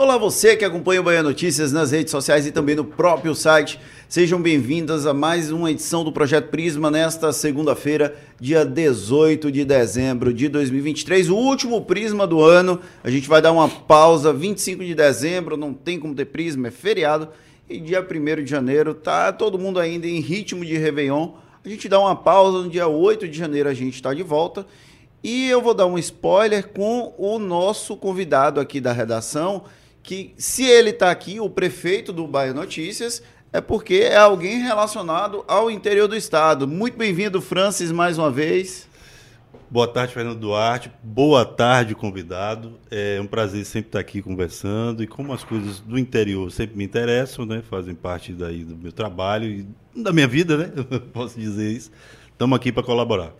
Olá, você que acompanha o Bahia Notícias nas redes sociais e também no próprio site. Sejam bem-vindas a mais uma edição do Projeto Prisma nesta segunda-feira, dia 18 de dezembro de 2023, o último Prisma do ano. A gente vai dar uma pausa, 25 de dezembro, não tem como ter Prisma, é feriado. E dia 1 de janeiro, tá todo mundo ainda em ritmo de Réveillon. A gente dá uma pausa, no dia 8 de janeiro a gente está de volta. E eu vou dar um spoiler com o nosso convidado aqui da redação, que se ele está aqui, o prefeito do Bahia Notícias, é porque é alguém relacionado ao interior do estado. Muito bem-vindo, Francis, mais uma vez. Boa tarde, Fernando Duarte. Boa tarde, convidado. É um prazer sempre estar aqui conversando. E como as coisas do interior sempre me interessam, né? Fazem parte daí do meu trabalho e da minha vida, né? Posso dizer isso. Estamos aqui para colaborar.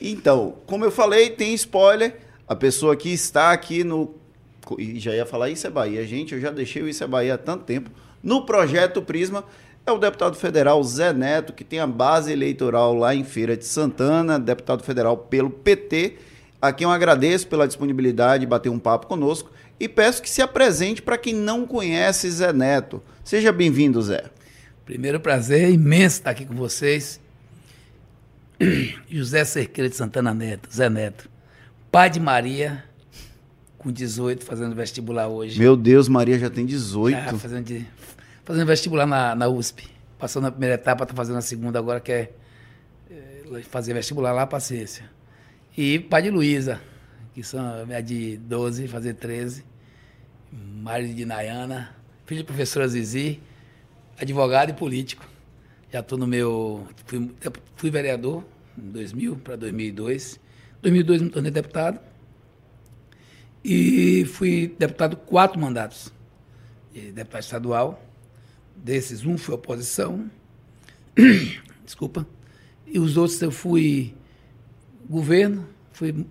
Então, como eu falei, tem spoiler. A pessoa que está aqui no e já ia falar Isso é Bahia. Gente, eu já deixei o Isso é Bahia há tanto tempo. No projeto Prisma, é o deputado federal Zé Neto, que tem a base eleitoral lá em Feira de Santana, deputado federal pelo PT, a quem eu agradeço pela disponibilidade de bater um papo conosco e peço que se apresente para quem não conhece Zé Neto. Seja bem-vindo, Zé. Primeiro prazer imenso estar aqui com vocês. José Cerqueira de Santana Neto, Zé Neto, pai de Maria, com 18, fazendo vestibular hoje. Meu Deus, Maria já tem 18. Já, fazendo, de, fazendo vestibular na, na USP. Passou na primeira etapa, está fazendo a segunda agora, quer é, fazer vestibular lá, paciência. E pai de Luísa, que são é de 12, fazer 13. Marido de Nayana, filho de professora Zizi, advogado e político. Já estou no meu. Fui, fui vereador em 2000 para 2002. Em 2002 me tornei deputado e fui deputado quatro mandatos. de deputado estadual. Desses, um foi oposição. Desculpa. E os outros eu fui governo, fui.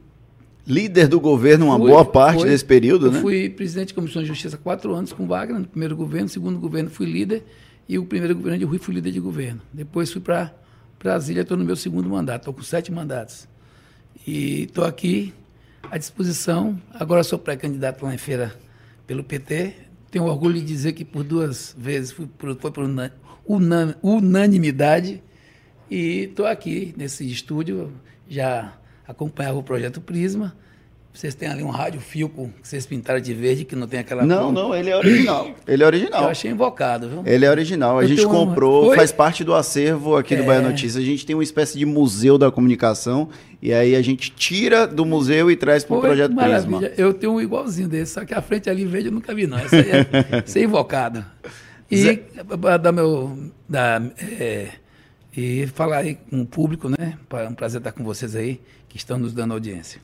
Líder do governo uma fui, boa parte foi, desse período, eu né? Fui presidente da Comissão de Justiça quatro anos com Wagner, no primeiro governo, no segundo governo fui líder, e o primeiro governo de Rui fui líder de governo. Depois fui para Brasília, estou no meu segundo mandato, estou com sete mandatos. E estou aqui à disposição. Agora sou pré-candidato lá em feira pelo PT. Tenho orgulho de dizer que por duas vezes fui por, foi por unanimidade e estou aqui nesse estúdio, já acompanhava o projeto Prisma vocês têm ali um rádio Filco que vocês pintaram de verde, que não tem aquela. Não, não, ele é original. Ele é original. Eu achei invocado, viu? Ele é original. A Eu gente comprou, um... faz parte do acervo aqui é... do Bahia Notícias. A gente tem uma espécie de museu da comunicação. E aí a gente tira do museu e traz para o projeto maravilha. Prisma. Eu tenho um igualzinho desse, só que a frente ali verde eu nunca vi, não. Essa aí é, essa é invocado. E Zé... dar meu. Da, é, e falar aí com o público, né? É um prazer estar com vocês aí, que estão nos dando audiência.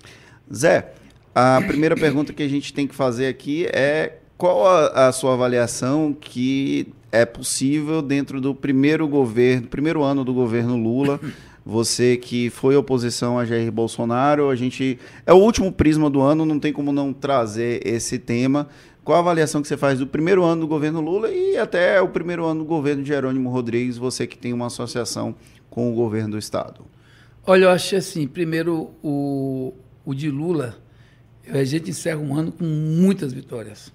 Zé, a primeira pergunta que a gente tem que fazer aqui é qual a, a, sua avaliação que é possível dentro do primeiro governo, primeiro ano do governo Lula? Você que foi oposição a Jair Bolsonaro, a gente é o último prisma do ano, não tem como não trazer esse tema. Qual a avaliação que você faz do primeiro ano do governo Lula e até o primeiro ano do governo de Jerônimo Rodrigues, você que tem uma associação com o governo do estado? Olha, eu acho assim, primeiro o, o de Lula, a gente encerra um ano com muitas vitórias.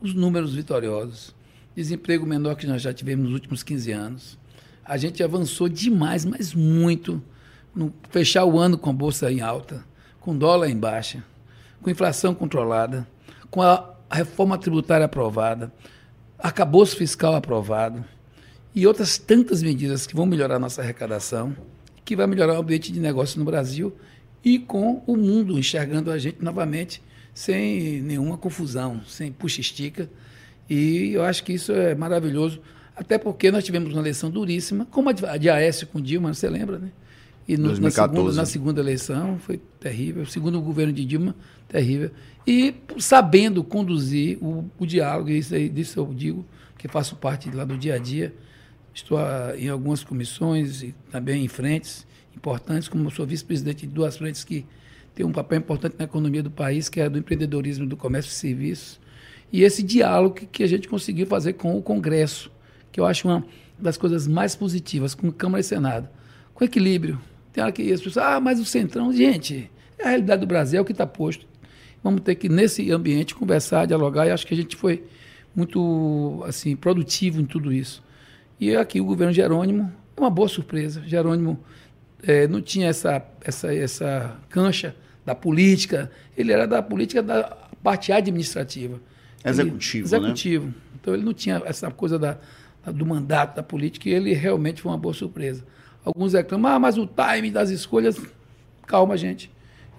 Os números vitoriosos, desemprego menor que nós já tivemos nos últimos 15 anos. A gente avançou demais, mas muito, no fechar o ano com a bolsa em alta, com dólar em baixa, com inflação controlada, com a reforma tributária aprovada, arcabouço fiscal aprovado e outras tantas medidas que vão melhorar a nossa arrecadação, que vai melhorar o ambiente de negócio no Brasil e com o mundo enxergando a gente novamente sem nenhuma confusão, sem puxa-estica. E eu acho que isso é maravilhoso, até porque nós tivemos uma eleição duríssima, como a de Aécio com Dilma, você lembra, né? E no, na, segunda, na segunda eleição foi terrível, o segundo governo de Dilma, terrível. E sabendo conduzir o, o diálogo, isso aí, disso eu digo, que faço parte lá do dia a dia, estou a, em algumas comissões e também em frentes, importantes, como sou vice-presidente de duas frentes que têm um papel importante na economia do país, que é do empreendedorismo, do comércio e serviços, e esse diálogo que a gente conseguiu fazer com o Congresso, que eu acho uma das coisas mais positivas, com Câmara e Senado, com equilíbrio. Tem hora que as pessoas, ah, mas o Centrão, gente, é a realidade do Brasil, é o que está posto. vamos ter que, nesse ambiente, conversar, dialogar, e acho que a gente foi muito assim produtivo em tudo isso. E aqui o governo Jerônimo é uma boa surpresa. Jerônimo é, não tinha essa, essa, essa cancha da política, ele era da política da parte administrativa. Executivo, ele, Executivo. Né? Então ele não tinha essa coisa da, do mandato da política e ele realmente foi uma boa surpresa. Alguns reclamam, ah, mas o time das escolhas. Calma, gente.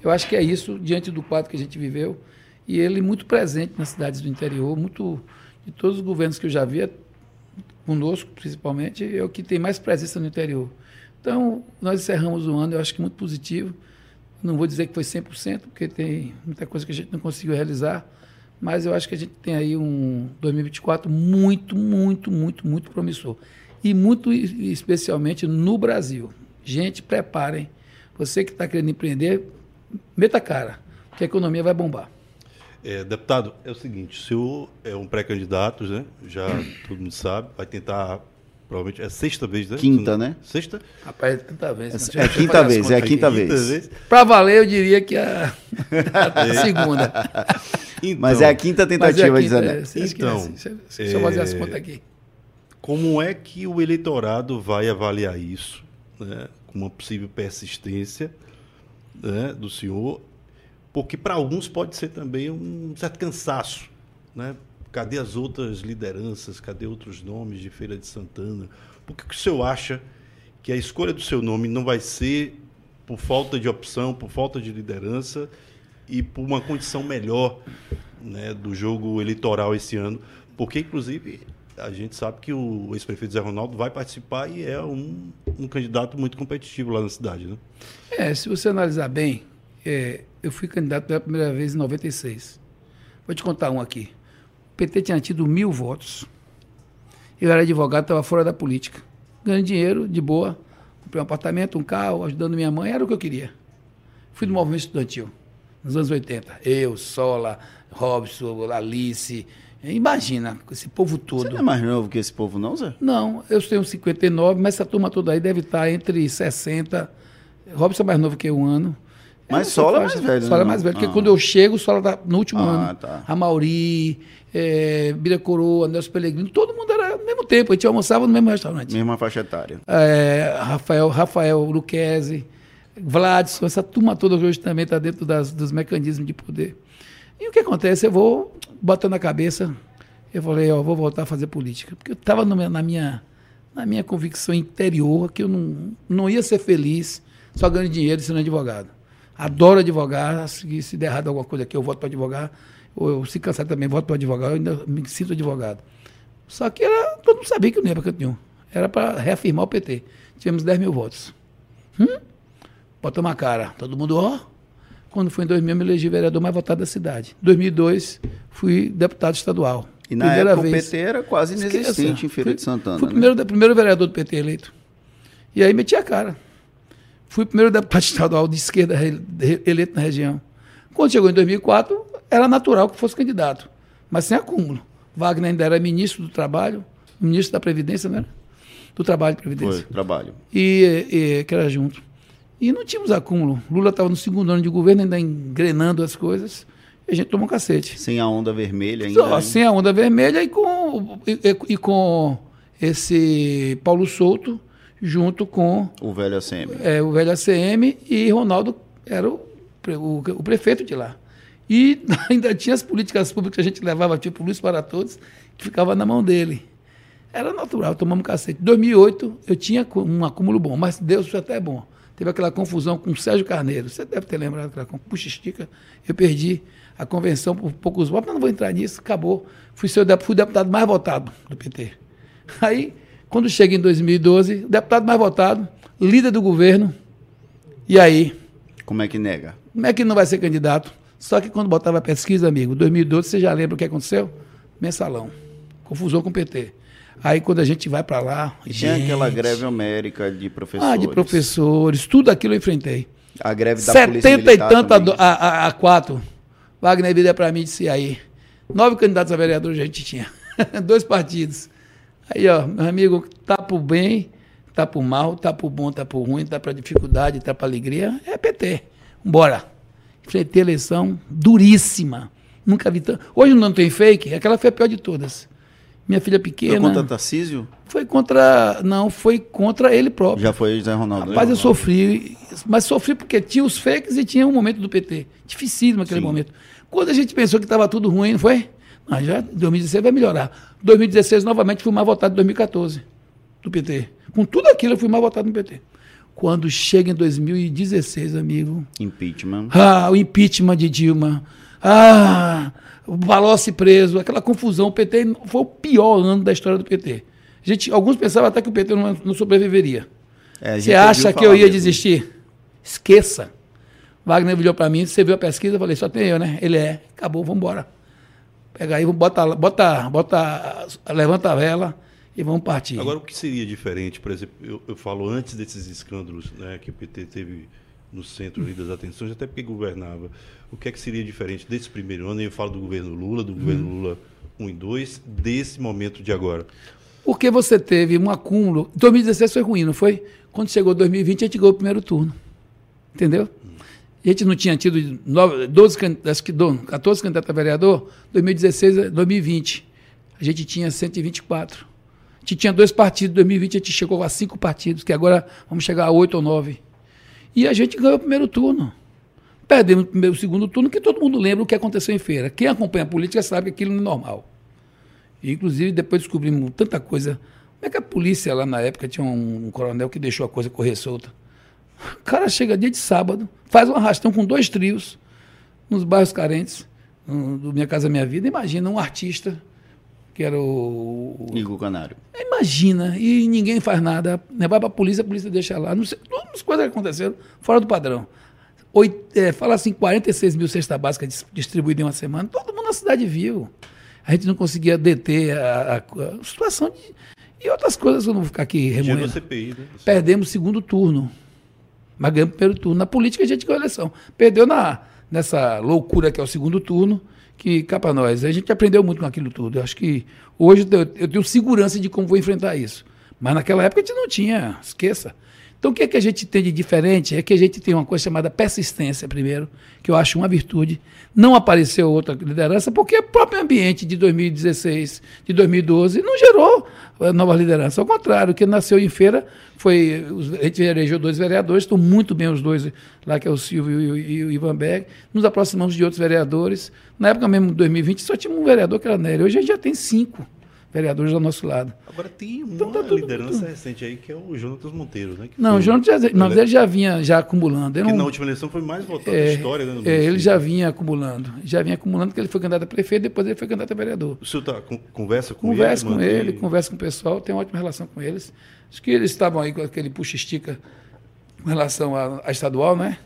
Eu acho que é isso, diante do quadro que a gente viveu. E ele muito presente nas cidades do interior, muito de todos os governos que eu já vi, conosco principalmente, é o que tem mais presença no interior. Então, nós encerramos o ano, eu acho que muito positivo. Não vou dizer que foi 100%, porque tem muita coisa que a gente não conseguiu realizar, mas eu acho que a gente tem aí um 2024 muito, muito, muito, muito promissor. E muito especialmente no Brasil. Gente, preparem. Você que está querendo empreender, meta a cara, que a economia vai bombar. É, deputado, é o seguinte, o senhor é um pré-candidato, né? Já todo mundo sabe, vai tentar provavelmente é a sexta vez, né? Quinta, né? Sexta? Rapaz, é quinta vez. É, é quinta vez, é a quinta, vez. vez. Para valer, eu diria que é a, segunda. Então, mas é a quinta tentativa, é a quinta, é, Então, deixa eu fazer as contas aqui. Como é que o eleitorado vai avaliar isso, né, com uma possível persistência né, do senhor porque para alguns pode ser também um certo cansaço. Né? Cadê as outras lideranças? Cadê outros nomes de Feira de Santana? Por que, que o senhor acha que a escolha do seu nome não vai ser por falta de opção, por falta de liderança e por uma condição melhor né, do jogo eleitoral esse ano? Porque, inclusive, a gente sabe que o ex-prefeito Zé Ronaldo vai participar e é um, um candidato muito competitivo lá na cidade. Né? É, se você analisar bem, é, eu fui candidato pela primeira vez em 96. Vou te contar um aqui. O PT tinha tido mil votos. Eu era advogado, estava fora da política. Ganhando dinheiro, de boa. Comprei um apartamento, um carro, ajudando minha mãe, era o que eu queria. Fui do movimento estudantil, nos anos 80. Eu, Sola, Robson, Alice. Imagina, esse povo todo. Você não é mais novo que esse povo, não, Zé? Não, eu tenho 59, mas essa turma toda aí deve estar entre 60. Robson é mais novo que eu um ano. Mas Sola é mais velho, Sola é mais velho, porque ah. quando eu chego, Sola tá no último ah, ano. Tá. A Mauri, é, Bira Coroa, Nelson Pellegrino, todo mundo era no mesmo tempo, a gente almoçava no mesmo restaurante. Mesma faixa etária. É, Rafael, Rafael Luquezzi, Vladson, essa turma toda hoje também está dentro das, dos mecanismos de poder. E o que acontece? Eu vou botando na cabeça, eu falei, ó, vou voltar a fazer política. Porque eu estava na minha, na minha convicção interior que eu não, não ia ser feliz só ganhando dinheiro sendo advogado. Adoro advogar, se, se der errado alguma coisa aqui, eu voto para advogar. Ou eu, se cansar também, voto para advogar, eu ainda me sinto advogado. Só que era, todo mundo sabia que eu não ia para canto nenhum. Era para reafirmar o PT. Tivemos 10 mil votos. Hum? Bota uma cara. Todo mundo, ó. Quando foi em 2000, me elegi vereador mais votado da cidade. Em 2002, fui deputado estadual. E na Primeira época vez. o PT era quase inexistente Esqueça. em Feira fui, de Santana. Fui o né? primeiro, primeiro vereador do PT eleito. E aí meti a cara. Fui o primeiro deputado estadual de esquerda eleito na região. Quando chegou em 2004, era natural que fosse candidato, mas sem acúmulo. Wagner ainda era ministro do Trabalho, ministro da Previdência, né? Do Trabalho e Previdência. Foi, trabalho. E, e, que era junto. E não tínhamos acúmulo. Lula estava no segundo ano de governo, ainda engrenando as coisas, e a gente tomou um cacete. Sem a onda vermelha ainda? Só, sem a onda vermelha e com, e, e com esse Paulo Souto, junto com o velho ACM. É, o velho ACM e Ronaldo era o, o, o, prefeito de lá. E ainda tinha as políticas públicas que a gente levava, tipo Luz para Todos, que ficava na mão dele. Era natural, tomamos cacete. Em 2008, eu tinha um acúmulo bom, mas Deus foi até bom. Teve aquela confusão com o Sérgio Carneiro. Você deve ter lembrado daquela Puxa, estica. Eu perdi a convenção por poucos votos, mas não vou entrar nisso, acabou. Fui, seu, fui o deputado mais votado do PT. Aí quando chega em 2012, o deputado mais votado, líder do governo, e aí? Como é que nega? Como é que não vai ser candidato? Só que quando botava a pesquisa, amigo, 2012, você já lembra o que aconteceu? Mensalão. Confusão com o PT. Aí quando a gente vai para lá. E gente, tinha aquela greve homérica de professores. Ah, de professores, tudo aquilo eu enfrentei. A greve da 70 Polícia Militar e tanto a, a, a, quatro. Wagner vira para mim disse: aí, nove candidatos a vereador a gente tinha. Dois partidos. Aí, ó, meu amigo, tá pro bem, tá pro mal, tá pro bom, tá pro ruim, tá pra dificuldade, tá pra alegria, é PT. Bora. enfrentei a eleição duríssima. Nunca vi tanto. Hoje não tem fake, aquela foi a pior de todas. Minha filha pequena. Foi contra Tarcísio? Foi contra. Não, foi contra ele próprio. Já foi José Ronaldo. Rapaz, eu sofri. Mas sofri porque tinha os fakes e tinha um momento do PT. Dificílimo aquele Sim. momento. Quando a gente pensou que estava tudo ruim, não foi? Não, já 2016 vai melhorar. 2016, novamente, fui mais votado em 2014 do PT. Com tudo aquilo, eu fui mais votado no PT. Quando chega em 2016, amigo. Impeachment. Ah, o impeachment de Dilma. Ah, o Palocci preso, aquela confusão. O PT foi o pior ano da história do PT. Gente, alguns pensavam até que o PT não, não sobreviveria. É, você acha que eu ia mesmo. desistir? Esqueça. Wagner olhou para mim, você viu a pesquisa, eu falei, só tem eu, né? Ele é, acabou, vamos embora. Pega aí, bota, bota, bota, levanta a vela e vamos partir. Agora, o que seria diferente, por exemplo, eu, eu falo antes desses escândalos né, que o PT teve no centro das atenções, até porque governava. O que é que seria diferente desse primeiro ano? Eu falo do governo Lula, do governo hum. Lula 1 e 2, desse momento de agora. Porque você teve um acúmulo. 2016 foi ruim, não foi? Quando chegou 2020, a gente ganhou o primeiro turno. Entendeu? A gente não tinha tido 9, 12, acho que 14 candidatos a vereador, 2016, 2020. A gente tinha 124. A gente tinha dois partidos, 2020 a gente chegou a cinco partidos, que agora vamos chegar a oito ou nove. E a gente ganhou o primeiro turno. Perdemos o primeiro, segundo turno, que todo mundo lembra o que aconteceu em feira. Quem acompanha a política sabe que aquilo não é normal. E, inclusive, depois descobrimos tanta coisa. Como é que a polícia lá na época tinha um, um coronel que deixou a coisa correr solta? O cara chega dia de sábado, faz um arrastão com dois trios nos bairros carentes do Minha Casa Minha Vida. Imagina um artista que era o. Igor Canário. Imagina, e ninguém faz nada. Vai para a polícia, a polícia deixa lá. Não sei, todas as coisas que aconteceram fora do padrão. Oito, é, fala assim, 46 mil cestas básicas distribuídas em uma semana. Todo mundo na cidade viu. A gente não conseguia deter a, a, a situação de. E outras coisas, eu não vou ficar aqui remoendo. CPI, né? Perdemos o segundo turno. Mas ganhamos o primeiro turno. Na política a gente ganhou a eleição. Perdeu na, nessa loucura que é o segundo turno, que cá para nós. A gente aprendeu muito com aquilo tudo. Eu acho que hoje eu, eu tenho segurança de como vou enfrentar isso. Mas naquela época a gente não tinha, esqueça. Então, o que, é que a gente tem de diferente é que a gente tem uma coisa chamada persistência, primeiro, que eu acho uma virtude. Não apareceu outra liderança, porque o próprio ambiente de 2016, de 2012, não gerou eh, nova liderança. Ao contrário, o que nasceu em feira foi. A gente elegeu dois vereadores, estão muito bem os dois lá, que é o Silvio e o Ivan Berg. Nos aproximamos de outros vereadores. Na época mesmo, de 2020, só tinha um vereador que era Nery. Hoje a gente já tem cinco vereadores do nosso lado. Agora tem uma então, tá liderança tudo. recente aí que é o Jonatas Monteiro, né? não, o Jonatas já, não, ele já vinha já acumulando. Ele na última eleição foi mais votado é, da história, né? É, ele já vinha acumulando. Já vinha acumulando porque ele foi candidato a prefeito, depois ele foi candidato a vereador. O senhor tá, conversa com conversa ele? Com ele conversa com o pessoal, tem uma ótima relação com eles. Acho que eles estavam aí com aquele puxa-estica com relação à, estadual, né?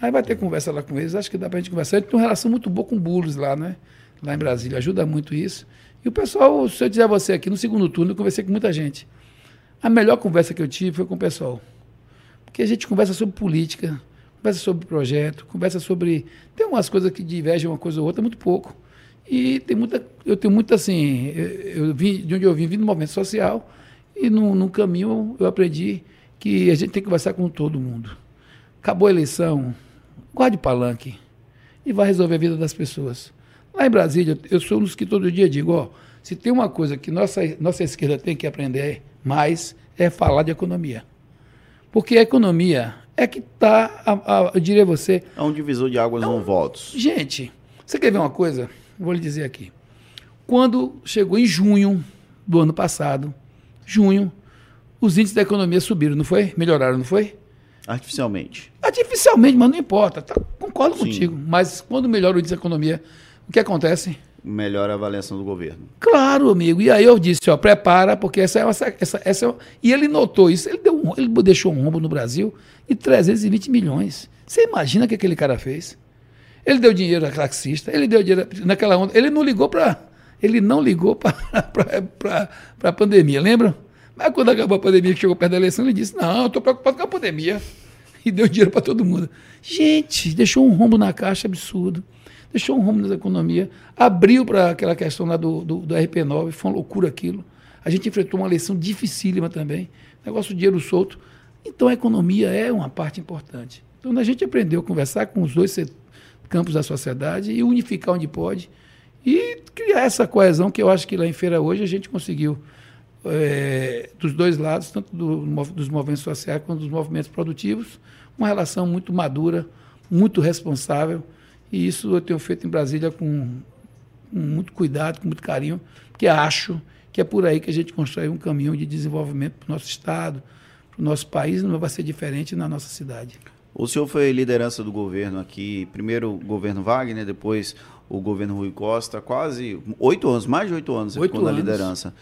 Aí vai ter conversa lá com eles, acho que dá para a gente conversar. Ele tem uma relação muito boa com o Bulos lá, né? Lá em Brasília, ajuda muito isso. E o pessoal, se eu dizer a você aqui, no segundo turno, eu conversei com muita gente. A melhor conversa que eu tive foi com o pessoal. Porque a gente conversa sobre política, conversa sobre projeto, conversa sobre. Tem umas coisas que divergem uma coisa ou outra, muito pouco. E tem muita. Eu tenho muito assim. Eu, eu vim, de onde eu vim, vim do movimento social, e no, no caminho eu aprendi que a gente tem que conversar com todo mundo. Acabou a eleição, guarde palanque e vai resolver a vida das pessoas. Lá em Brasília, eu sou um dos que todo dia digo, ó, se tem uma coisa que nossa, nossa esquerda tem que aprender mais, é falar de economia. Porque a economia é que está, eu diria você... É um divisor de águas é um, votos. Gente, você quer ver uma coisa? Vou lhe dizer aqui. Quando chegou em junho do ano passado, junho, os índices da economia subiram, não foi? Melhoraram, não foi? Artificialmente. Artificialmente, mas não importa. Tá, concordo Sim. contigo. Mas quando melhora o índice da economia, o que acontece? Melhora a avaliação do governo. Claro, amigo. E aí eu disse, ó, prepara, porque essa é uma. Essa, essa é E ele notou isso. Ele, deu um, ele deixou um rombo no Brasil de 320 milhões. Você imagina o que aquele cara fez? Ele deu dinheiro a taxista, ele deu dinheiro naquela onda. Ele não ligou para. Ele não ligou para a pandemia, lembram? Mas quando acabou a pandemia, que chegou perto da eleição, ele disse: Não, estou preocupado com a pandemia. E deu dinheiro para todo mundo. Gente, deixou um rombo na caixa absurdo deixou um rumo na economia, abriu para aquela questão lá do, do, do, RP9, foi uma loucura aquilo. A gente enfrentou uma eleição dificílima também, negócio de dinheiro solto. Então a economia é uma parte importante. Então a gente aprendeu a conversar com os dois campos da sociedade e unificar onde pode e criar essa coesão que eu acho que lá em Feira hoje a gente conseguiu é, dos dois lados, tanto do, dos movimentos sociais quanto dos movimentos produtivos, uma relação muito madura, muito responsável e isso eu tenho feito em Brasília com, com muito cuidado, com muito carinho, porque acho que é por aí que a gente constrói um caminho de desenvolvimento para o nosso Estado, para o nosso país, não vai ser diferente na nossa cidade. O senhor foi liderança do governo aqui, primeiro o governo Wagner, depois o governo Rui Costa, quase oito anos, mais de oito anos você oito ficou na liderança.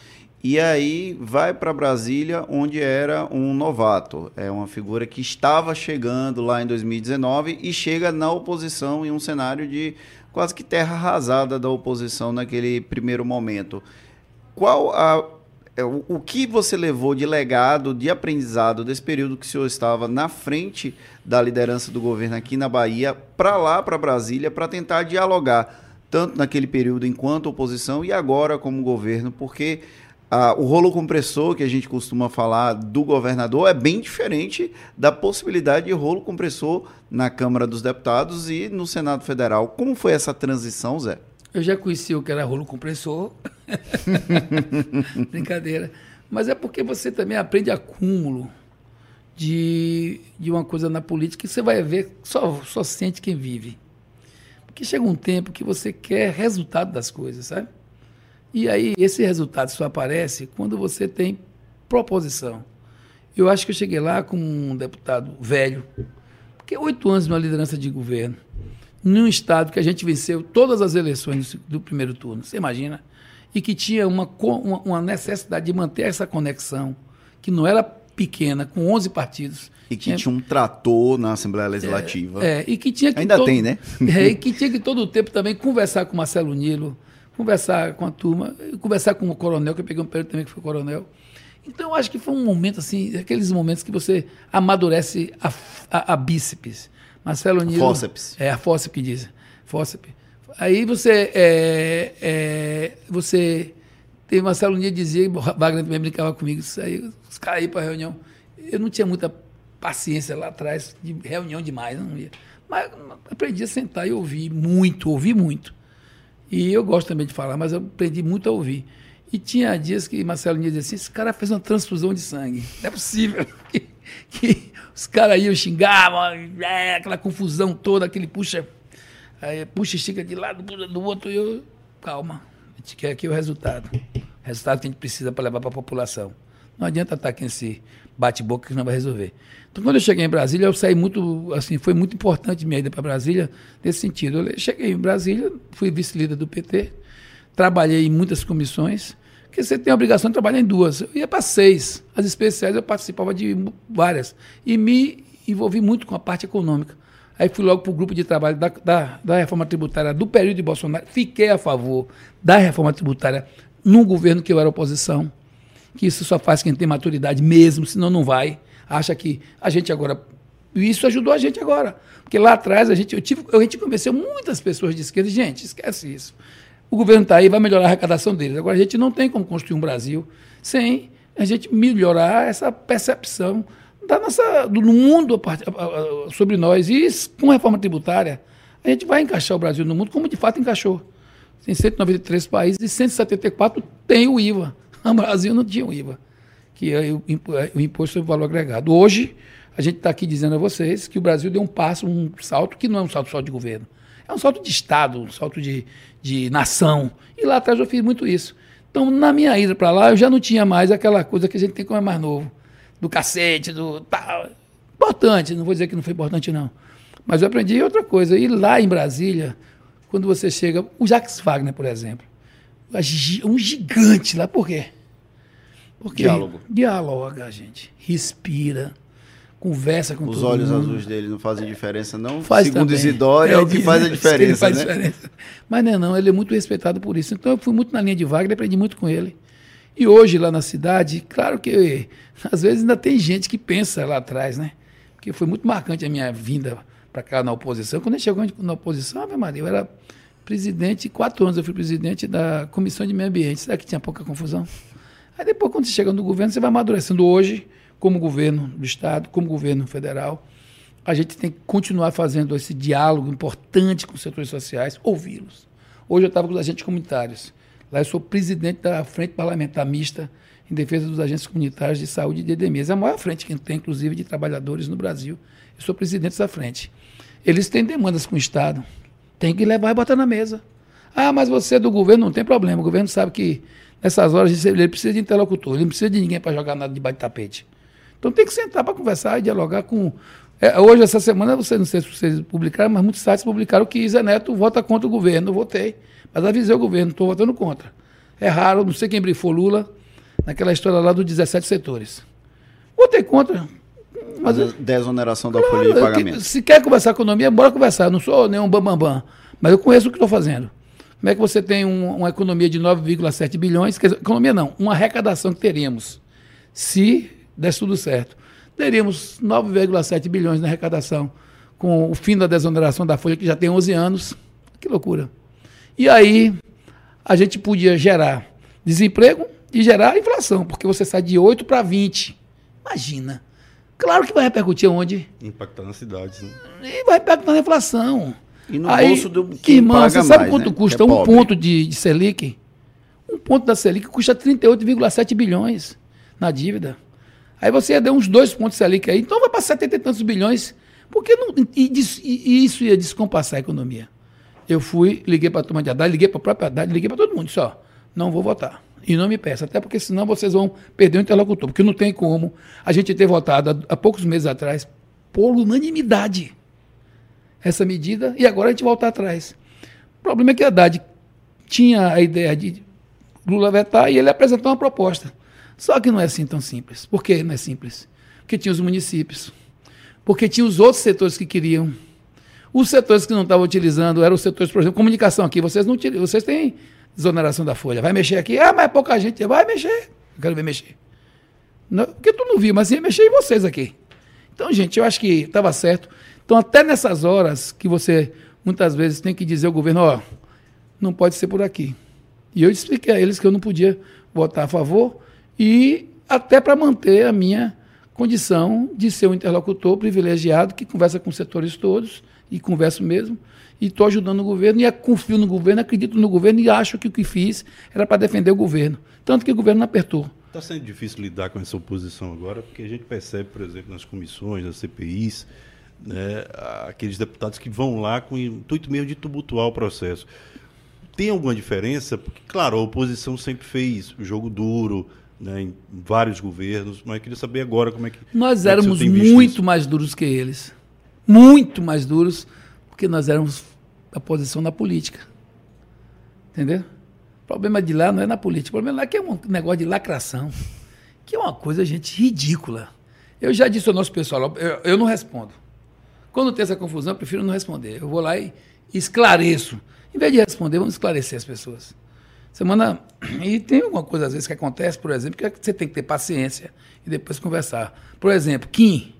E aí vai para Brasília, onde era um novato. É uma figura que estava chegando lá em 2019 e chega na oposição em um cenário de quase que terra arrasada da oposição naquele primeiro momento. Qual a é, o que você levou de legado, de aprendizado desse período que o senhor estava na frente da liderança do governo aqui na Bahia, para lá, para Brasília, para tentar dialogar, tanto naquele período enquanto oposição e agora como governo, porque ah, o rolo compressor que a gente costuma falar do governador é bem diferente da possibilidade de rolo compressor na Câmara dos Deputados e no Senado Federal. Como foi essa transição, Zé? Eu já conheci o que era rolo compressor. Brincadeira. Mas é porque você também aprende acúmulo de, de uma coisa na política que você vai ver, só, só sente quem vive. Porque chega um tempo que você quer resultado das coisas, sabe? E aí esse resultado só aparece quando você tem proposição. Eu acho que eu cheguei lá com um deputado velho, porque oito anos numa liderança de governo, num estado que a gente venceu todas as eleições do primeiro turno, você imagina? E que tinha uma, uma, uma necessidade de manter essa conexão, que não era pequena, com 11 partidos. E que tinha, tinha um trator na Assembleia Legislativa. É, é e que tinha que Ainda todo, tem, né? é, e que tinha que todo o tempo também conversar com Marcelo Nilo, conversar com a turma, conversar com o coronel, que eu peguei um período também que foi coronel. Então, eu acho que foi um momento, assim, aqueles momentos que você amadurece a, a, a bíceps. Marcelo Nilo. Fóceps. É, a fóceps que diz. Fóceps. Aí você. É, é, você. Tem Marcelo Nilo dizia, Wagner também brincava comigo, isso aí, os caras aí para reunião. Eu não tinha muita paciência lá atrás, de reunião demais, não ia. Mas aprendi a sentar e ouvir muito, ouvir muito. E eu gosto também de falar, mas eu aprendi muito a ouvir. E tinha dias que Marcelo dizia assim: esse cara fez uma transfusão de sangue. Não é possível que, que os caras iam xingar, é, aquela confusão toda, aquele puxa, aí, puxa estica de lado, puxa do outro. E eu, calma, a gente quer aqui o resultado. O resultado que a gente precisa para levar para a população. Não adianta estar aqui nesse bate-boca que não vai resolver. Então, quando eu cheguei em Brasília, eu saí muito, assim, foi muito importante minha ida para Brasília nesse sentido. Eu cheguei em Brasília, fui vice-líder do PT, trabalhei em muitas comissões, porque você tem a obrigação de trabalhar em duas. Eu ia para seis. As especiais eu participava de várias. E me envolvi muito com a parte econômica. Aí fui logo para o grupo de trabalho da, da, da, reforma tributária do período de Bolsonaro. Fiquei a favor da reforma tributária num governo que eu era oposição. Que isso só faz quem tem maturidade mesmo, senão não vai. Acha que a gente agora. E isso ajudou a gente agora. Porque lá atrás a gente, eu tive, a gente convenceu muitas pessoas de esquerda. Gente, esquece isso. O governo está aí, vai melhorar a arrecadação deles. Agora, a gente não tem como construir um Brasil sem a gente melhorar essa percepção da nossa, do mundo sobre nós. E com a reforma tributária, a gente vai encaixar o Brasil no mundo como de fato encaixou. Tem 193 países e 174 tem o IVA. O Brasil não tinha o IVA, que é o Imposto sobre o Valor Agregado. Hoje, a gente está aqui dizendo a vocês que o Brasil deu um passo, um salto que não é um salto só de governo. É um salto de Estado, um salto de, de nação. E lá atrás eu fiz muito isso. Então, na minha ida para lá, eu já não tinha mais aquela coisa que a gente tem quando é mais novo. Do cacete, do tal. Importante, não vou dizer que não foi importante, não. Mas eu aprendi outra coisa. E lá em Brasília, quando você chega. O Jacques Wagner, por exemplo. Um gigante lá. Por quê? Porque Diálogo. Dialoga, gente. Respira conversa com Os olhos mundo. azuis dele não fazem diferença, não? Faz Segundo também. Isidoro, é, É, o que faz a diferença, faz né? diferença. Mas não é não, ele é muito respeitado por isso. Então eu fui muito na linha de Wagner, aprendi muito com ele. E hoje, lá na cidade, claro que às vezes ainda tem gente que pensa lá atrás, né? Porque foi muito marcante a minha vinda para cá na oposição. Quando a gente chegou na oposição, Ave Maria, eu era presidente, quatro anos eu fui presidente da Comissão de Meio Ambiente. Será que tinha pouca confusão? Aí depois, quando você chega no governo, você vai amadurecendo hoje, como governo do Estado, como governo federal. a gente tem que continuar fazendo esse diálogo importante com os setores sociais, ouvi-los. Hoje eu estava com os agentes comunitários. Lá eu sou presidente da Frente Parlamentar Mista em defesa dos agentes comunitários de saúde de EDMES. É a maior frente que tem, inclusive, de trabalhadores no Brasil. Eu sou presidente dessa frente. Eles têm demandas com o Estado. Tem que levar e botar na mesa. Ah, mas você é do governo, não tem problema. O governo sabe que nessas horas ele precisa de interlocutor, ele não precisa de ninguém para jogar nada debaixo de tapete. Então tem que sentar para conversar e dialogar com. É, hoje, essa semana, você não sei se vocês publicaram, mas muitos sites publicaram que Zé Neto vota contra o governo. Eu votei. Mas avisei o governo, estou votando contra. É raro, não sei quem brifou Lula, naquela história lá dos 17 setores. Votei contra. Mas, a desoneração da claro, folha de pagamento. se quer conversar com a economia, bora conversar. Eu não sou nenhum bambambam. Bam, bam, mas eu conheço o que estou fazendo. Como é que você tem um, uma economia de 9,7 bilhões? Quer dizer, economia não, uma arrecadação que teríamos se desse tudo certo. Teríamos 9,7 bilhões na arrecadação com o fim da desoneração da folha, que já tem 11 anos. Que loucura. E aí a gente podia gerar desemprego e gerar inflação, porque você sai de 8 para 20. Imagina. Claro que vai repercutir onde? Impactar nas cidades. Né? E vai repercutir na inflação. E no aí, bolso do que irmão, paga você sabe mais, quanto né? custa é um ponto de, de Selic? Um ponto da Selic custa 38,7 bilhões na dívida. Aí você ia dar uns dois pontos de Selic aí, então vai para 70 e tantos bilhões. Porque não, e, e, isso ia descompassar a economia. Eu fui, liguei para a turma de Haddad, liguei para a própria Haddad, liguei para todo mundo, só, não vou votar. E não me peça, até porque senão vocês vão perder o interlocutor, porque não tem como a gente ter votado há, há poucos meses atrás por unanimidade essa medida e agora a gente volta atrás. O problema é que a Haddad tinha a ideia de Lula vetar e ele apresentou uma proposta. Só que não é assim tão simples. Por que não é simples? Porque tinha os municípios. Porque tinha os outros setores que queriam. Os setores que não estavam utilizando eram os setores, por exemplo, comunicação aqui. Vocês não vocês têm desoneração da folha. Vai mexer aqui? Ah, mas é pouca gente. Vai mexer. Eu quero ver mexer. Não, porque tu não viu, mas ia mexer em vocês aqui. Então, gente, eu acho que estava certo. Então, até nessas horas que você muitas vezes tem que dizer ao governo, ó, não pode ser por aqui. E eu expliquei a eles que eu não podia votar a favor e até para manter a minha condição de ser um interlocutor privilegiado que conversa com os setores todos e converso mesmo e estou ajudando o governo e confio no governo, acredito no governo e acho que o que fiz era para defender o governo. Tanto que o governo não apertou. Está sendo difícil lidar com essa oposição agora, porque a gente percebe, por exemplo, nas comissões, nas CPIs, né, aqueles deputados que vão lá com o intuito mesmo de tumultuar o processo. Tem alguma diferença? Porque, claro, a oposição sempre fez jogo duro, né, em vários governos, mas eu queria saber agora como é que. Nós é éramos muito isso? mais duros que eles. Muito mais duros, porque nós éramos a posição na política. Entendeu? O problema de lá não é na política, o problema lá é que é um negócio de lacração, que é uma coisa, gente, ridícula. Eu já disse ao nosso pessoal, eu, eu não respondo. Quando tem essa confusão, eu prefiro não responder. Eu vou lá e esclareço. Em vez de responder, vamos esclarecer as pessoas. Semana. E tem alguma coisa, às vezes, que acontece, por exemplo, que você tem que ter paciência e depois conversar. Por exemplo, Kim.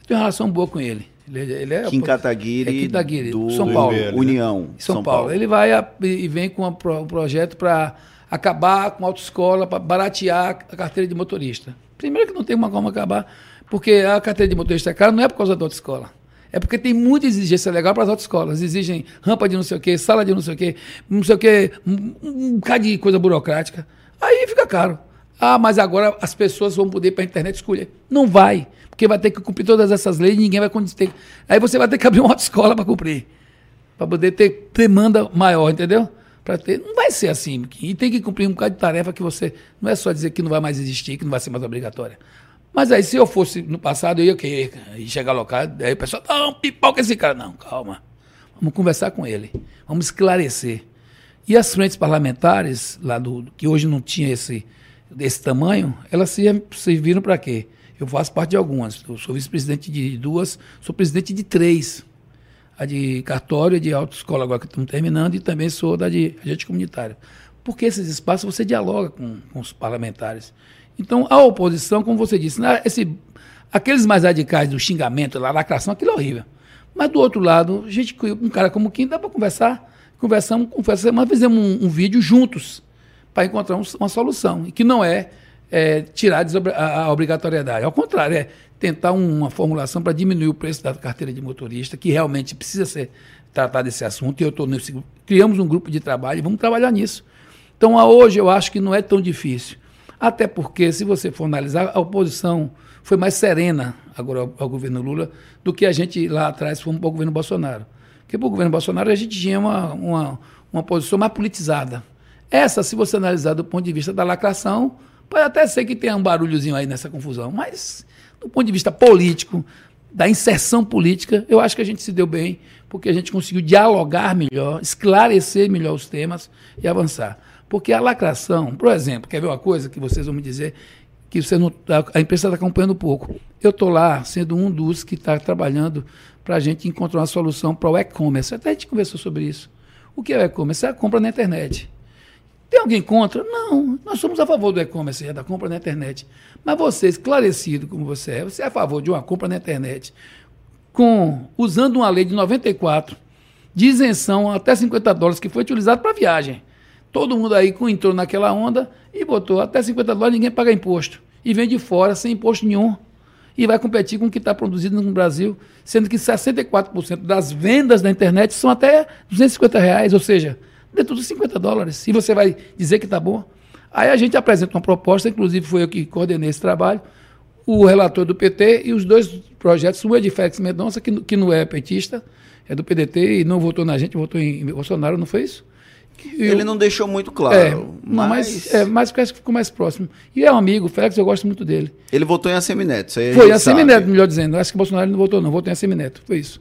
Eu tenho uma relação boa com ele. Ele, ele é, Kim Kataguiri, é Kataguiri do São Paulo. União. São, São Paulo. Paulo. Ele vai a, e vem com um projeto para acabar com a autoescola, para baratear a carteira de motorista. Primeiro que não tem uma como acabar, porque a carteira de motorista é cara, não é por causa da autoescola. É porque tem muita exigência legal para as autoescolas. Exigem rampa de não sei o quê, sala de não sei o quê, não sei o quê, um, um bocado de coisa burocrática. Aí fica caro. Ah, mas agora as pessoas vão poder para a internet escolher. Não vai, porque vai ter que cumprir todas essas leis e ninguém vai ter. Aí você vai ter que abrir uma autoescola para cumprir. Para poder ter demanda maior, entendeu? Para ter. Não vai ser assim. E tem que cumprir um bocado de tarefa que você. Não é só dizer que não vai mais existir, que não vai ser mais obrigatória. Mas aí, se eu fosse no passado, eu ia querer chegar local, aí o pessoal, não, pipoca esse cara. Não, calma. Vamos conversar com ele. Vamos esclarecer. E as frentes parlamentares, lá do, que hoje não tinha esse, desse tamanho, elas serviram para quê? Eu faço parte de algumas. Eu sou vice-presidente de duas, sou presidente de três. A de cartório, a de autoescola, agora que estamos terminando, e também sou da de agente comunitário. Porque esses espaços você dialoga com, com os parlamentares. Então, a oposição, como você disse, né, esse, aqueles mais radicais do xingamento, da lacração, aquilo é horrível. Mas do outro lado, a gente, um cara como Kim, dá para conversar. Conversamos, conversamos, mas fizemos um, um vídeo juntos para encontrar um, uma solução. Que não é, é, tirar a obrigatoriedade. Ao contrário, é tentar uma formulação para diminuir o preço da carteira de motorista, que realmente precisa ser tratado desse assunto. E eu estou nesse. Criamos um grupo de trabalho e vamos trabalhar nisso. Então, hoje, eu acho que não é tão difícil. Até porque, se você for analisar, a oposição foi mais serena agora ao, ao governo Lula do que a gente lá atrás foi para o governo Bolsonaro. Porque para o governo Bolsonaro a gente tinha uma, uma, uma posição mais politizada. Essa, se você analisar do ponto de vista da lacração, pode até ser que tenha um barulhozinho aí nessa confusão, mas do ponto de vista político, da inserção política, eu acho que a gente se deu bem, porque a gente conseguiu dialogar melhor, esclarecer melhor os temas e avançar. Porque a lacração, por exemplo, quer ver uma coisa que vocês vão me dizer que você não, a imprensa está acompanhando pouco. Eu estou lá sendo um dos que está trabalhando para a gente encontrar uma solução para o e-commerce. Até a gente conversou sobre isso. O que é o e-commerce? É a compra na internet. Tem alguém contra? Não. Nós somos a favor do e-commerce, é da compra na internet. Mas você, esclarecido como você é, você é a favor de uma compra na internet com usando uma lei de 94 de isenção até 50 dólares que foi utilizado para viagem. Todo mundo aí entrou naquela onda e botou até 50 dólares, ninguém paga imposto. E vem de fora sem imposto nenhum. E vai competir com o que está produzido no Brasil, sendo que 64% das vendas da internet são até 250 reais, ou seja, dentro dos 50 dólares. E você vai dizer que está bom? Aí a gente apresenta uma proposta, inclusive foi eu que coordenei esse trabalho, o relator do PT e os dois projetos, o Edifex Mendonça, que, que não é petista, é do PDT e não votou na gente, votou em Bolsonaro, não foi isso? Ele não deixou muito claro. É, mas, mas, é, mas parece que ficou mais próximo. E é um amigo, o Félix, eu gosto muito dele. Ele votou em Assemineto, isso aí Foi, Assemineto, melhor dizendo. Acho que o Bolsonaro não votou, não. Votou em Assemineto, foi isso.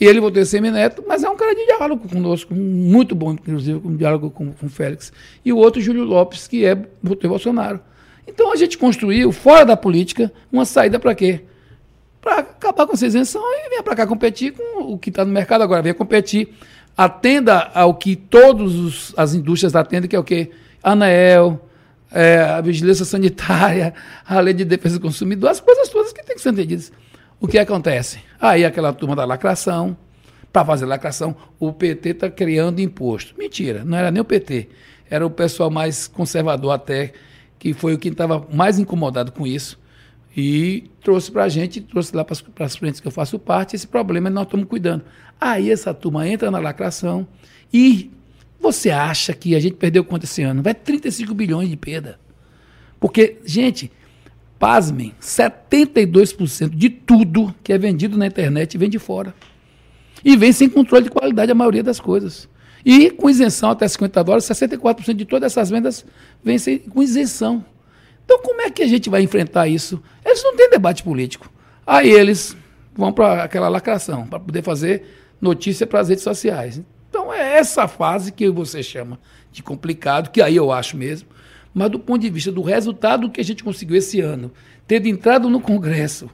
E ele votou em Semineto, mas é um cara de diálogo conosco, muito bom, inclusive, com diálogo com, com o Félix. E o outro, Júlio Lopes, que é votou em Bolsonaro. Então a gente construiu, fora da política, uma saída para quê? Para acabar com essa isenção e vir para cá competir com o que está no mercado agora. Venha competir atenda ao que todas as indústrias atendem, que é o quê? ANEEL, é, a vigilância sanitária, a lei de defesa do consumidor, as coisas todas que têm que ser entendidas. O que acontece? Aí aquela turma da lacração, para fazer lacração, o PT está criando imposto. Mentira, não era nem o PT, era o pessoal mais conservador até, que foi o que estava mais incomodado com isso, e trouxe para a gente, trouxe lá para as frentes que eu faço parte, esse problema nós estamos cuidando. Aí essa turma entra na lacração e você acha que a gente perdeu quanto esse ano? Vai 35 bilhões de perda. Porque, gente, pasmem, 72% de tudo que é vendido na internet vem de fora. E vem sem controle de qualidade a maioria das coisas. E com isenção até 50 dólares, 64% de todas essas vendas vêm sem, com isenção. Então, como é que a gente vai enfrentar isso? Eles não têm debate político. Aí eles vão para aquela lacração, para poder fazer notícia para as redes sociais. Então, é essa fase que você chama de complicado, que aí eu acho mesmo, mas do ponto de vista do resultado que a gente conseguiu esse ano, tendo entrado no Congresso,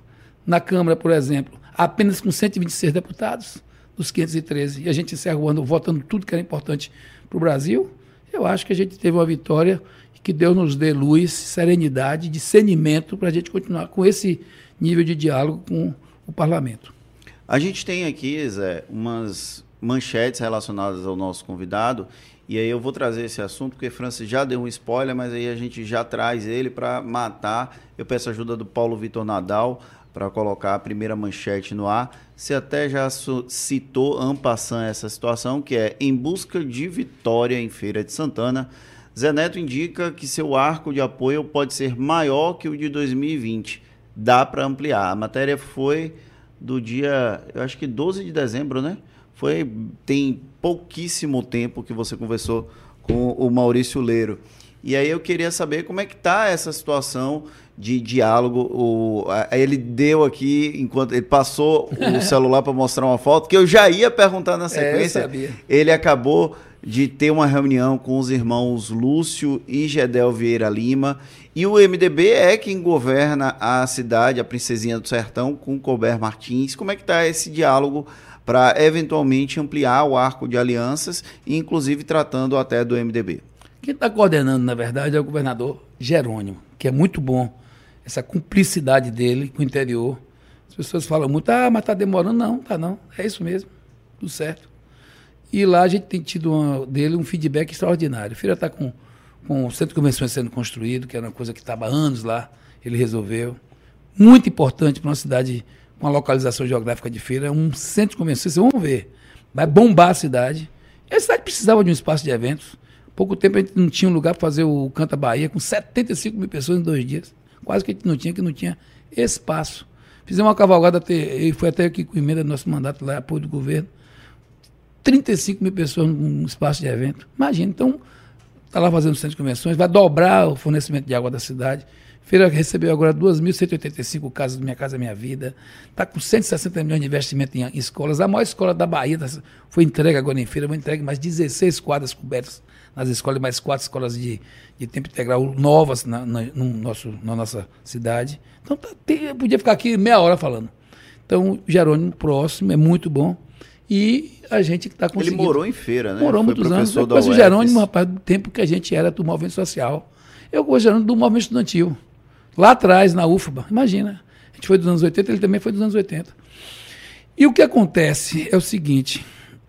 na Câmara, por exemplo, apenas com 126 deputados, dos 513, e a gente encerra o ano votando tudo que era importante para o Brasil, eu acho que a gente teve uma vitória que Deus nos dê luz, serenidade, discernimento para a gente continuar com esse nível de diálogo com o parlamento. A gente tem aqui, Zé, umas manchetes relacionadas ao nosso convidado, e aí eu vou trazer esse assunto, porque Francis já deu um spoiler, mas aí a gente já traz ele para matar. Eu peço ajuda do Paulo Vitor Nadal para colocar a primeira manchete no ar. Você até já citou ampassando essa situação, que é em busca de vitória em Feira de Santana. Zé Neto indica que seu arco de apoio pode ser maior que o de 2020. Dá para ampliar. A matéria foi do dia, eu acho que 12 de dezembro, né? Foi tem pouquíssimo tempo que você conversou com o Maurício Leiro. E aí eu queria saber como é que está essa situação de diálogo. O, a, ele deu aqui, enquanto ele passou o celular para mostrar uma foto, que eu já ia perguntar na sequência. É, ele acabou de ter uma reunião com os irmãos Lúcio e Gedel Vieira Lima. E o MDB é quem governa a cidade, a Princesinha do Sertão, com Colbert Martins. Como é que está esse diálogo para eventualmente ampliar o arco de alianças, inclusive tratando até do MDB? Quem está coordenando, na verdade, é o governador Jerônimo, que é muito bom essa cumplicidade dele com o interior. As pessoas falam muito, ah, mas está demorando. Não, tá não. É isso mesmo. Tudo certo. E lá a gente tem tido uma, dele um feedback extraordinário. O Feira está com com o centro de convenções sendo construído, que era uma coisa que estava há anos lá, ele resolveu. Muito importante para uma cidade com a localização geográfica de feira, um centro de convenções, vocês vão ver, vai bombar a cidade. E a cidade precisava de um espaço de eventos. Pouco tempo a gente não tinha um lugar para fazer o Canta Bahia, com 75 mil pessoas em dois dias. Quase que a gente não tinha, que não tinha espaço. Fizemos uma cavalgada, e foi até aqui com emenda do nosso mandato lá, apoio do governo. 35 mil pessoas num espaço de evento. Imagina, então, está lá fazendo centro de convenções, vai dobrar o fornecimento de água da cidade. Feira recebeu agora 2.185 casas do Minha Casa Minha Vida. Está com 160 milhões de investimento em, escolas. A maior escola da Bahia foi entregue agora em feira, foi entregue mais 16 quadras cobertas nas escolas, mais quatro escolas de, de tempo integral novas na, na, no nosso, na nossa cidade. Então, tá, tem, podia ficar aqui meia hora falando. Então, Jerônimo próximo, é muito bom. E a gente está conseguindo. Ele morou em feira, né? Morou Foi muitos anos. Depois o Jerônimo, rapaz, do tempo que a gente era do movimento social. Eu gosto Jerônimo do movimento estudantil. Lá atrás, na UFBA, imagina. A gente foi dos anos 80, ele também foi dos anos 80. E o que acontece é o seguinte: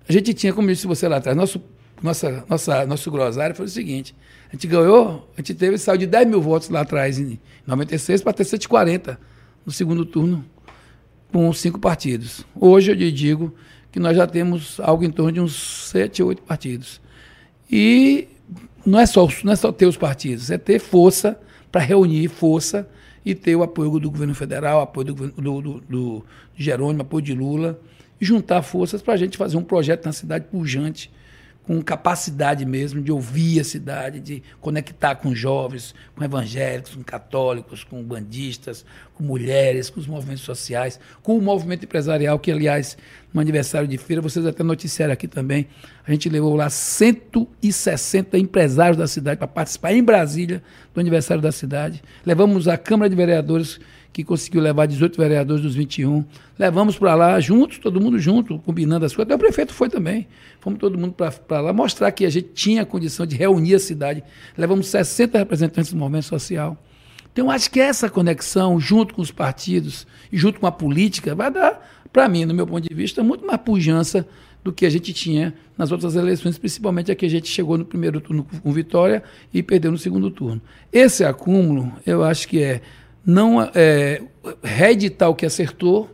a gente tinha, como eu disse você lá atrás, nosso, nossa, nossa, nosso grosário foi o seguinte: a gente ganhou, a gente teve, saiu de 10 mil votos lá atrás, em 96, para ter 140 no segundo turno, com cinco partidos. Hoje eu lhe digo que nós já temos algo em torno de uns 7, 8 partidos. E não é só, não é só ter os partidos, é ter força para reunir força e ter o apoio do governo federal, apoio do, do, do, do Jerônimo, apoio de Lula, e juntar forças para a gente fazer um projeto na cidade pujante, com capacidade mesmo de ouvir a cidade, de conectar com jovens, com evangélicos, com católicos, com bandistas, com mulheres, com os movimentos sociais, com o movimento empresarial, que, aliás, no aniversário de feira, vocês até noticiaram aqui também, a gente levou lá 160 empresários da cidade para participar em Brasília do aniversário da cidade. Levamos a Câmara de Vereadores que conseguiu levar 18 vereadores dos 21. Levamos para lá juntos, todo mundo junto, combinando as coisas. Até o prefeito foi também. Fomos todo mundo para lá mostrar que a gente tinha condição de reunir a cidade. Levamos 60 representantes do movimento social. Então, acho que essa conexão, junto com os partidos e junto com a política, vai dar, para mim, no meu ponto de vista, muito mais pujança do que a gente tinha nas outras eleições, principalmente a que a gente chegou no primeiro turno com vitória e perdeu no segundo turno. Esse acúmulo, eu acho que é não é, reeditar o que acertou,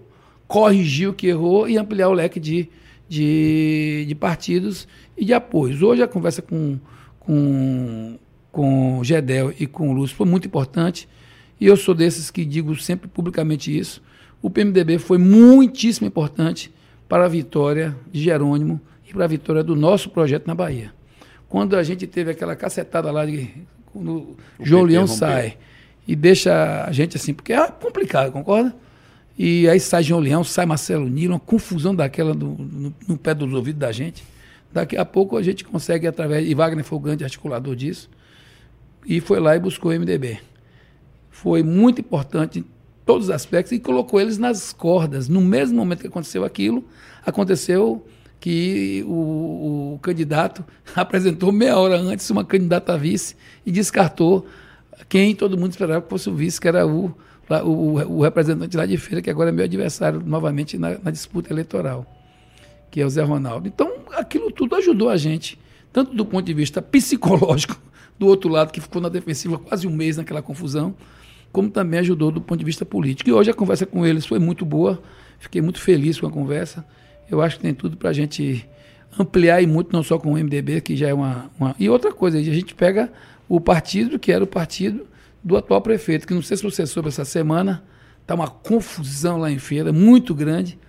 corrigir o que errou e ampliar o leque de, de, de partidos e de apoios. Hoje a conversa com, com, com o Gedel e com o Lúcio foi muito importante e eu sou desses que digo sempre publicamente isso. O PMDB foi muitíssimo importante para a vitória de Jerônimo e para a vitória do nosso projeto na Bahia. Quando a gente teve aquela cacetada lá de quando João Leão sai e deixa a gente assim, porque é complicado, concorda? E aí sai João Leão, sai Marcelo Nilo, uma confusão daquela do, no, no, pé dos ouvidos da gente. Daqui a pouco a gente consegue, através. E Wagner foi o grande articulador disso. E foi lá e buscou o MDB. Foi muito importante em todos os aspectos e colocou eles nas cordas. No mesmo momento que aconteceu aquilo, aconteceu que o, o candidato apresentou meia hora antes uma candidata a vice e descartou quem todo mundo esperava que fosse o vice, que era o, o, o representante lá de feira, que agora é meu adversário novamente na, na, disputa eleitoral, que é o Zé Ronaldo. Então, aquilo tudo ajudou a gente, tanto do ponto de vista psicológico, do outro lado, que ficou na defensiva quase um mês naquela confusão, como também ajudou do ponto de vista político. E hoje a conversa com eles foi muito boa, fiquei muito feliz com a conversa. Eu acho que tem tudo para a gente ampliar e muito, não só com o MDB, que já é uma, uma. E outra coisa, a gente pega o partido que era o partido do atual prefeito, que não sei se você soube essa semana, está uma confusão lá em feira, muito grande,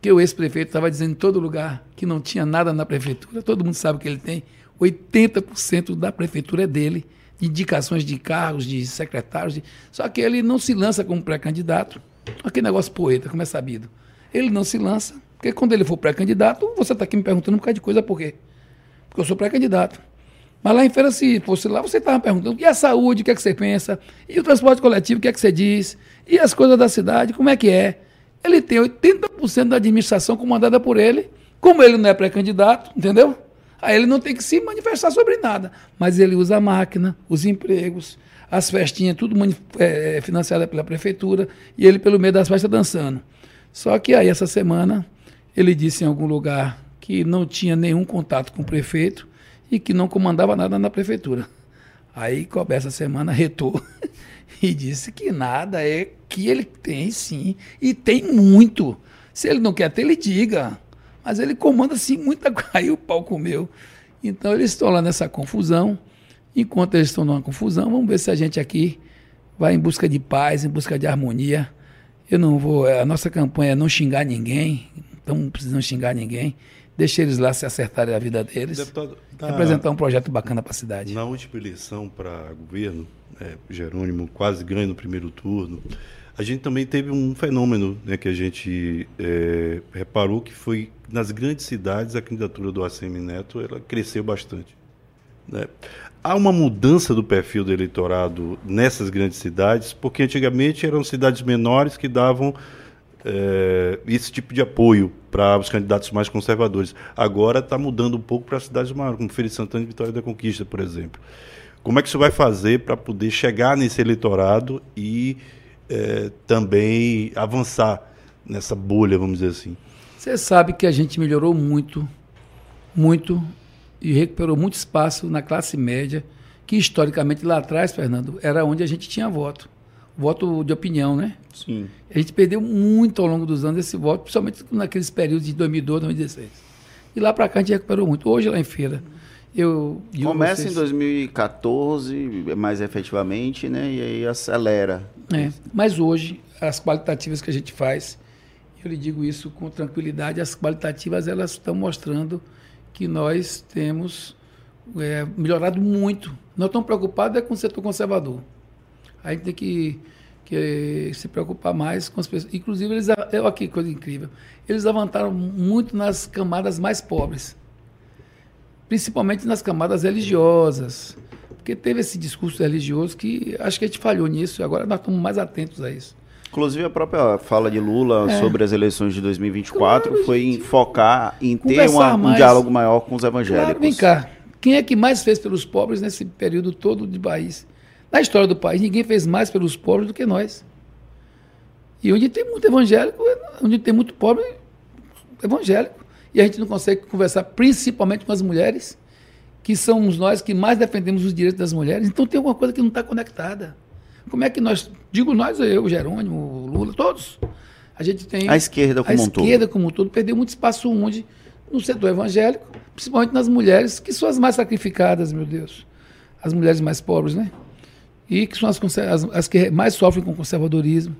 que o ex-prefeito estava dizendo em todo lugar que não tinha nada na prefeitura, todo mundo sabe que ele tem, 80% da prefeitura é dele, de indicações de cargos, de secretários, de... só que ele não se lança como pré-candidato, aquele negócio poeta, como é sabido. Ele não se lança, porque quando ele for pré-candidato, você está aqui me perguntando um bocado de coisa, por quê? Porque eu sou pré-candidato. Mas lá em feira, se fosse lá, você estava perguntando, e a saúde, o que é que você pensa? E o transporte coletivo, o que é que você diz? E as coisas da cidade, como é que é? Ele tem 80% da administração comandada por ele, como ele não é pré-candidato, entendeu? Aí ele não tem que se manifestar sobre nada. Mas ele usa a máquina, os empregos, as festinhas, tudo é, é, financiada pela prefeitura, e ele, pelo meio das festas, dançando. Só que aí, essa semana, ele disse em algum lugar que não tinha nenhum contato com o prefeito, e que não comandava nada na prefeitura. Aí, Colbert, essa semana, retou e disse que nada, é que ele tem sim, e tem muito. Se ele não quer ter, ele diga. Mas ele comanda assim muita Aí o pau comeu. Então eles estão lá nessa confusão. Enquanto eles estão numa confusão, vamos ver se a gente aqui vai em busca de paz, em busca de harmonia. Eu não vou. A nossa campanha é não xingar ninguém, não precisamos xingar ninguém. Deixa eles lá se acertarem a vida deles. Deputado, na, apresentar um projeto bacana para a cidade. Na última eleição para governo, é, Jerônimo quase ganha no primeiro turno. A gente também teve um fenômeno né, que a gente é, reparou que foi nas grandes cidades a candidatura do ACM Neto ela cresceu bastante. Né? Há uma mudança do perfil do eleitorado nessas grandes cidades, porque antigamente eram cidades menores que davam é, esse tipo de apoio para os candidatos mais conservadores. Agora está mudando um pouco para cidades maiores, como Feira de Santana e Vitória da Conquista, por exemplo. Como é que isso vai fazer para poder chegar nesse eleitorado e é, também avançar nessa bolha, vamos dizer assim? Você sabe que a gente melhorou muito, muito, e recuperou muito espaço na classe média, que historicamente lá atrás, Fernando, era onde a gente tinha voto voto de opinião, né? Sim. A gente perdeu muito ao longo dos anos esse voto, principalmente naqueles períodos de 2012, 2016. E lá para cá a gente recuperou muito. Hoje lá em feira, eu... Começa vocês... em 2014, mais efetivamente, né? E aí acelera. É, mas hoje, as qualitativas que a gente faz, eu lhe digo isso com tranquilidade, as qualitativas elas estão mostrando que nós temos é, melhorado muito. Nós estamos preocupados é com o setor conservador. A gente tem que, que se preocupar mais com as pessoas. Inclusive, eles, eu aqui, coisa incrível, eles avançaram muito nas camadas mais pobres, principalmente nas camadas religiosas, porque teve esse discurso religioso que acho que a gente falhou nisso, e agora nós estamos mais atentos a isso. Inclusive, a própria fala de Lula é. sobre as eleições de 2024 claro, foi em focar em ter uma, um diálogo maior com os evangélicos. Claro, vem cá, quem é que mais fez pelos pobres nesse período todo de país? Na história do país, ninguém fez mais pelos pobres do que nós. E onde tem muito evangélico, onde tem muito pobre, evangélico. E a gente não consegue conversar principalmente com as mulheres, que somos nós que mais defendemos os direitos das mulheres. Então tem alguma coisa que não está conectada. Como é que nós, digo nós, eu, Jerônimo, Lula, todos, a gente tem... A esquerda como a um todo. A esquerda como um todo perdeu muito espaço onde, no setor evangélico, principalmente nas mulheres, que são as mais sacrificadas, meu Deus. As mulheres mais pobres, né? E que são as, as, as, que mais sofrem com conservadorismo,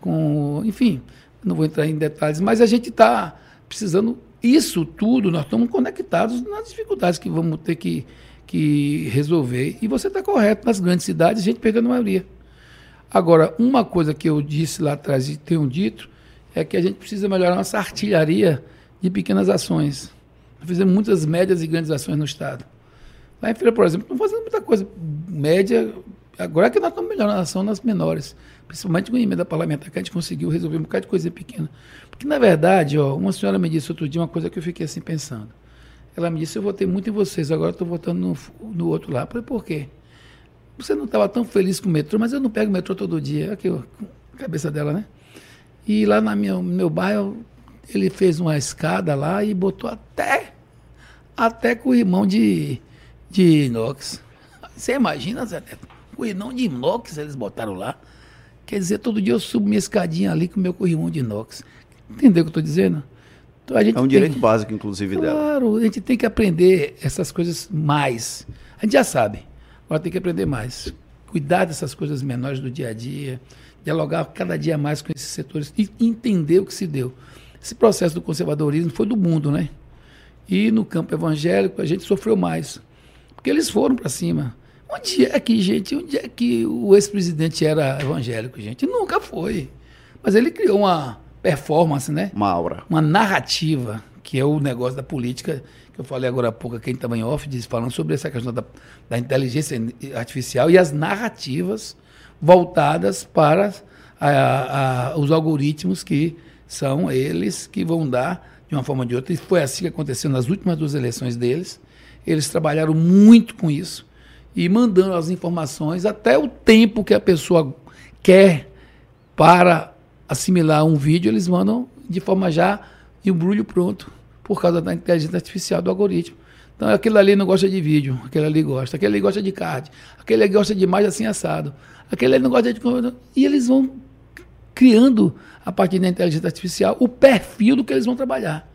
com, enfim, não vou entrar em detalhes, mas a gente está precisando, isso tudo, nós estamos conectados nas dificuldades que vamos ter que, que resolver. E você está correto, nas grandes cidades a gente perdeu a maioria. Agora, uma coisa que eu disse lá atrás e tenho dito, é que a gente precisa melhorar nossa artilharia de pequenas ações. Nós fizemos muitas médias e grandes ações no Estado. Lá em Feira, por exemplo, estamos fazendo muita coisa média, Agora que nós estamos melhorando ação nas menores, principalmente com a emenda parlamentar, que a gente conseguiu resolver um bocado de coisa pequena. Porque, na verdade, ó, uma senhora me disse outro dia uma coisa que eu fiquei assim pensando. Ela me disse, eu votei muito em vocês, agora estou votando no, no, outro lá. Eu falei, por quê? Você não estava tão feliz com o metrô, mas eu não pego o metrô todo dia. Aqui, ó, cabeça dela, né? E lá na minha, no meu bairro, ele fez uma escada lá e botou até, até com o irmão de, de inox. Você imagina, Zé Neto? Corrimão de inox eles botaram lá. Quer dizer, todo dia eu subo minha escadinha ali com meu corrimão de inox. Entendeu o que eu estou dizendo? Então, é um direito básico, inclusive, claro, dela. Claro, a gente tem que aprender essas coisas mais. A gente já sabe, agora tem que aprender mais. Cuidar dessas coisas menores do dia a dia, dialogar cada dia mais com esses setores e entender o que se deu. Esse processo do conservadorismo foi do mundo, né? E no campo evangélico a gente sofreu mais. Porque eles foram para cima. Onde é que, gente, onde é que o ex-presidente era evangélico, gente? Nunca foi. Mas ele criou uma performance, né? Uma aura. Uma narrativa, que é o negócio da política, que eu falei agora há pouco, quem estava em off, falando sobre essa questão da, da inteligência artificial e as narrativas voltadas para a, a, os algoritmos que são eles que vão dar de uma forma ou de outra. E foi assim que aconteceu nas últimas duas eleições deles. Eles trabalharam muito com isso e mandando as informações até o tempo que a pessoa quer para assimilar um vídeo, eles mandam de forma já embrulho pronto, por causa da inteligência artificial do algoritmo. Então aquele ali não gosta de vídeo, aquele ali gosta, aquele ali gosta de card, aquele ali gosta de imagem assim assado, aquele ali não gosta de. E eles vão criando, a partir da inteligência artificial, o perfil do que eles vão trabalhar.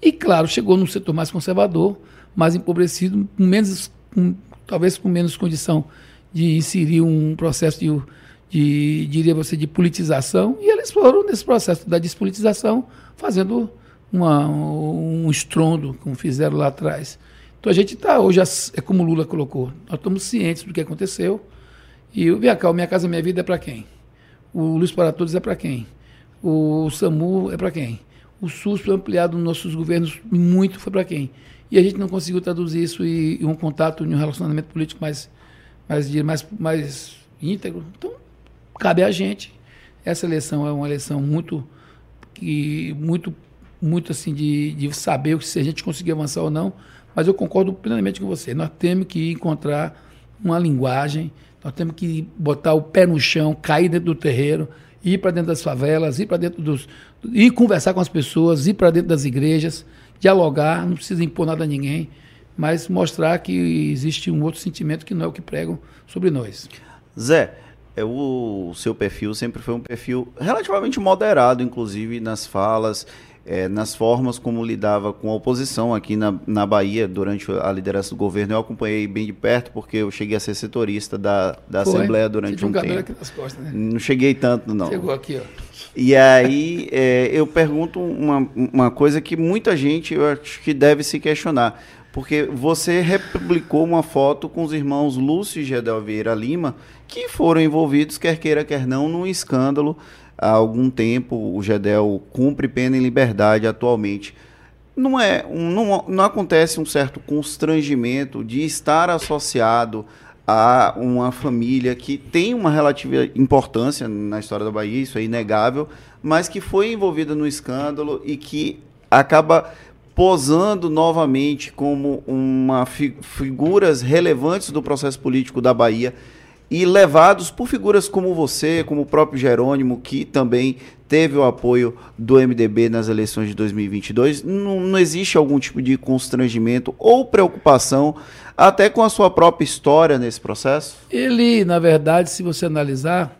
E claro, chegou num setor mais conservador, mais empobrecido, com menos, com, talvez com menos condição de inserir um processo de, de, diria você, de politização, e eles foram nesse processo da despolitização, fazendo uma, um estrondo, como fizeram lá atrás. Então a gente está, hoje, é como Lula colocou, nós estamos cientes do que aconteceu. E o Via Minha Casa Minha Vida é para quem? O Luz para Todos é para quem? O SAMU é para quem? O SUS foi ampliado nos nossos governos muito, foi para quem? E a gente não conseguiu traduzir isso em, em um contato, em um relacionamento político mais, mais, mais, mais íntegro. Então, cabe a gente. Essa eleição é uma eleição muito, que, muito, muito assim, de, de saber se a gente conseguir avançar ou não, mas eu concordo plenamente com você. Nós temos que encontrar uma linguagem, nós temos que botar o pé no chão, cair dentro do terreiro, ir para dentro das favelas, ir para dentro dos. ir conversar com as pessoas, ir para dentro das igrejas, dialogar, não precisa impor nada a ninguém, mas mostrar que existe um outro sentimento que não é o que pregam sobre nós. Zé, é o seu perfil sempre foi um perfil relativamente moderado, inclusive nas falas é, nas formas como lidava com a oposição aqui na, na Bahia durante a liderança do governo. Eu acompanhei bem de perto, porque eu cheguei a ser setorista da, da Assembleia durante um, um tempo. Aqui nas costas, né? Não cheguei tanto, não. Chegou aqui, ó. E aí é, eu pergunto uma, uma coisa que muita gente eu acho que deve se questionar. Porque você republicou uma foto com os irmãos Lúcio e Gedel Vieira Lima, que foram envolvidos, quer queira, quer não, num escândalo há algum tempo. O Gedel cumpre pena em liberdade atualmente. Não, é, não, não acontece um certo constrangimento de estar associado a uma família que tem uma relativa importância na história da Bahia, isso é inegável, mas que foi envolvida no escândalo e que acaba posando novamente como uma fi figuras relevantes do processo político da Bahia e levados por figuras como você, como o próprio Jerônimo, que também teve o apoio do MDB nas eleições de 2022, não, não existe algum tipo de constrangimento ou preocupação até com a sua própria história nesse processo? Ele, na verdade, se você analisar,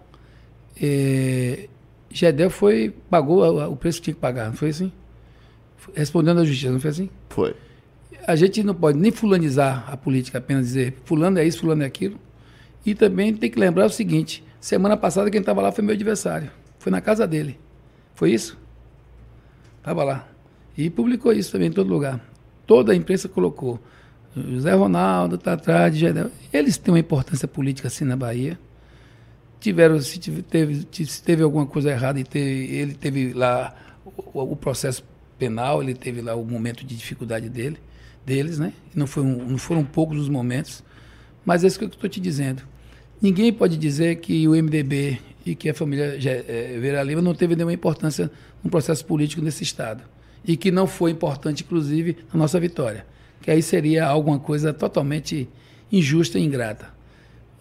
é, Gedel foi, pagou o preço que tinha que pagar, não foi assim? Respondendo à justiça, não foi assim? Foi. A gente não pode nem fulanizar a política, apenas dizer fulano é isso, fulano é aquilo. E também tem que lembrar o seguinte: semana passada quem estava lá foi meu adversário. Foi na casa dele. Foi isso? Estava lá. E publicou isso também em todo lugar. Toda a imprensa colocou. José Ronaldo está atrás de. Eles têm uma importância política assim na Bahia. Tiveram, se teve, se teve alguma coisa errada, e teve, ele teve lá o, o, processo penal, ele teve lá o momento de dificuldade dele, deles, né? Não, foi um, não foram poucos os momentos. Mas é isso que eu estou te dizendo. Ninguém pode dizer que o MDB e que a família é, Vera Lima não teve nenhuma importância no processo político nesse Estado. E que não foi importante, inclusive, na nossa vitória. Que aí seria alguma coisa totalmente injusta e ingrata.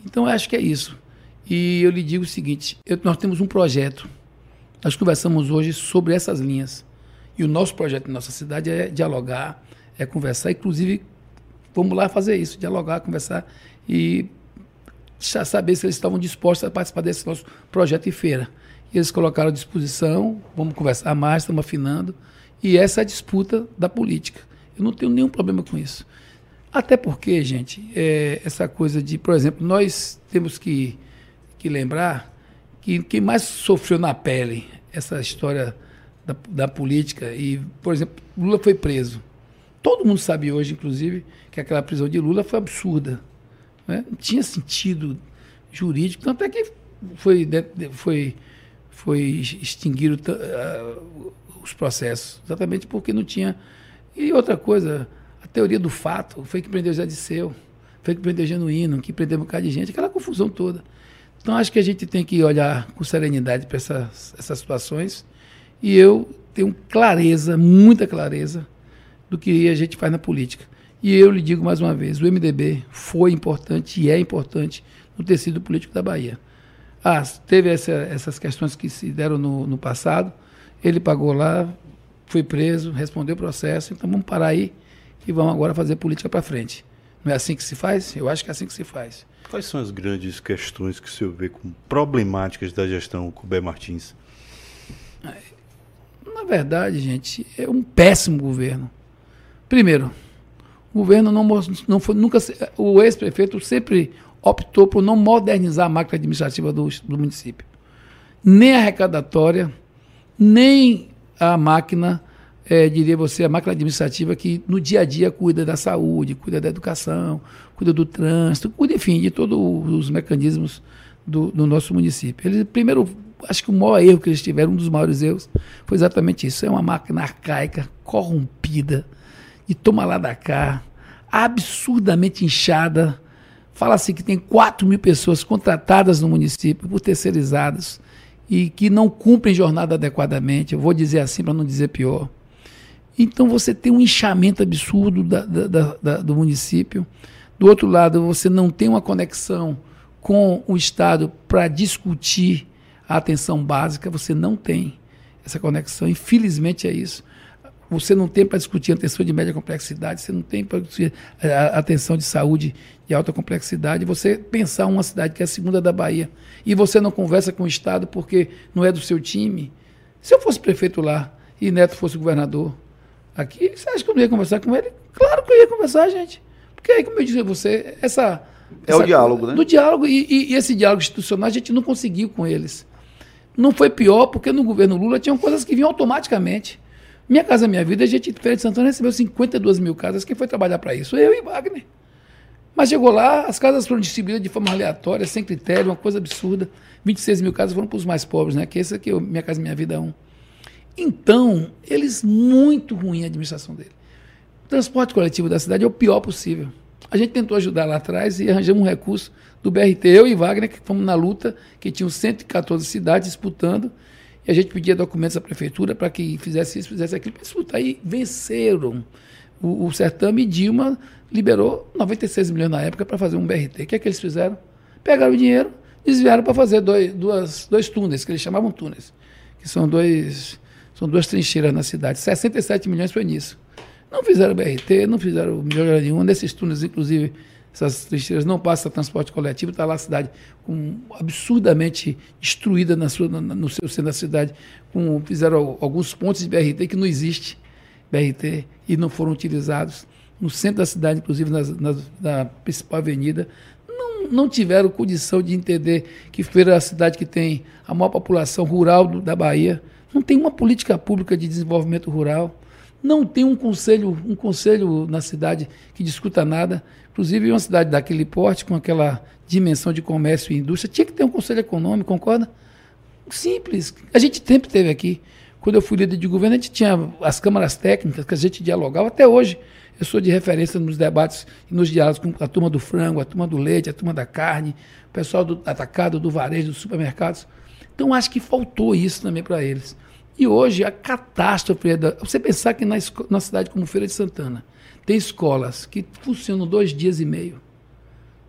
Então, acho que é isso. E eu lhe digo o seguinte: eu, nós temos um projeto. Nós conversamos hoje sobre essas linhas. E o nosso projeto na nossa cidade é dialogar, é conversar, inclusive, vamos lá fazer isso, dialogar, conversar e saber se eles estavam dispostos a participar desse nosso projeto e feira. E eles colocaram à disposição, vamos conversar mais, estamos afinando. E essa é a disputa da política. Eu não tenho nenhum problema com isso. Até porque, gente, é, essa coisa de, por exemplo, nós temos que, que lembrar que quem mais sofreu na pele essa história da, da política, e, por exemplo, Lula foi preso. Todo mundo sabe hoje, inclusive, que aquela prisão de Lula foi absurda. Né? Não tinha sentido jurídico, tanto é que foi, foi, foi extinguiram uh, os processos, exatamente porque não tinha. E outra coisa, a teoria do fato foi que prendeu Zé Disseu, foi que prendeu Genuíno, que prendeu um bocado de gente, aquela confusão toda. Então acho que a gente tem que olhar com serenidade para essas, essas situações e eu tenho clareza, muita clareza, do que a gente faz na política. E eu lhe digo mais uma vez, o MDB foi importante e é importante no tecido político da Bahia. Ah, teve essa, essas questões que se deram no, no passado, ele pagou lá, foi preso, respondeu o processo, então vamos parar aí e vamos agora fazer política para frente. Não é assim que se faz? Eu acho que é assim que se faz. Quais são as grandes questões que o senhor vê como problemáticas da gestão Cubé Martins? Na verdade, gente, é um péssimo governo. Primeiro, o governo não, não foi nunca. O ex-prefeito sempre optou por não modernizar a máquina administrativa do, do município. Nem arrecadatória, nem a máquina, é, diria você, a máquina administrativa que no dia a dia cuida da saúde, cuida da educação, cuida do trânsito, cuida, enfim, de todos os mecanismos do, do nosso município. Eles, primeiro, acho que o maior erro que eles tiveram, um dos maiores erros, foi exatamente isso. É uma máquina arcaica, corrompida, e toma lá da cá, absurdamente inchada. Fala-se que tem 4 mil pessoas contratadas no município por terceirizadas e que não cumprem jornada adequadamente. Eu vou dizer assim para não dizer pior. Então você tem um inchamento absurdo da, da, da, do município. Do outro lado, você não tem uma conexão com o Estado para discutir a atenção básica, você não tem essa conexão. Infelizmente é isso. Você não tem para discutir atenção de média complexidade, você não tem para discutir a atenção de saúde de alta complexidade. Você pensar uma cidade que é a segunda da Bahia e você não conversa com o Estado porque não é do seu time. Se eu fosse prefeito lá e Neto fosse governador aqui, você acha que eu não ia conversar com ele? Claro que eu ia conversar, gente. Porque aí, como eu disse a você, essa. É essa, o diálogo, né? Do diálogo, e, e, e esse diálogo institucional a gente não conseguiu com eles. Não foi pior, porque no governo Lula tinham coisas que vinham automaticamente. Minha Casa Minha Vida, a gente, Feira de Santana, recebeu 52 mil casas. Quem foi trabalhar para isso? Eu e Wagner. Mas chegou lá, as casas foram distribuídas de forma aleatória, sem critério, uma coisa absurda. 26 mil casas foram para os mais pobres, né? Que esse aqui, Minha Casa Minha Vida 1. Então, eles, muito ruim a administração dele. O transporte coletivo da cidade é o pior possível. A gente tentou ajudar lá atrás e arranjamos um recurso do BRT, eu e Wagner, que fomos na luta, que tinham 114 cidades disputando, e a gente pedia documentos à prefeitura para que fizesse isso, fizesse aquilo, para disputar. E venceram o, o certame e Dilma liberou 96 milhões na época para fazer um BRT. O que é que eles fizeram? Pegaram o dinheiro, desviaram para fazer dois, duas, dois túneis, que eles chamavam túneis, que são dois são duas trincheiras na cidade. 67 milhões foi nisso. Não fizeram BRT, não fizeram melhor nenhuma. Nesses túneis, inclusive, essas trincheiras não passam transporte coletivo, está lá a cidade com, absurdamente destruída na sua, na, no seu centro da cidade. Com, fizeram alguns pontos de BRT que não existe BRT e não foram utilizados. No centro da cidade, inclusive na, na, na principal avenida, não, não tiveram condição de entender que Feira é a cidade que tem a maior população rural do, da Bahia. Não tem uma política pública de desenvolvimento rural não tem um conselho, um conselho na cidade que discuta nada. Inclusive, uma cidade daquele porte, com aquela dimensão de comércio e indústria, tinha que ter um conselho econômico, concorda? Simples. A gente sempre teve aqui. Quando eu fui líder de governo, a gente tinha as câmaras técnicas que a gente dialogava até hoje. Eu sou de referência nos debates e nos diálogos com a turma do frango, a turma do leite, a turma da carne, o pessoal do atacado, do varejo, dos supermercados. Então, acho que faltou isso também para eles. E hoje a catástrofe é da. Você pensar que na, na cidade como Feira de Santana tem escolas que funcionam dois dias e meio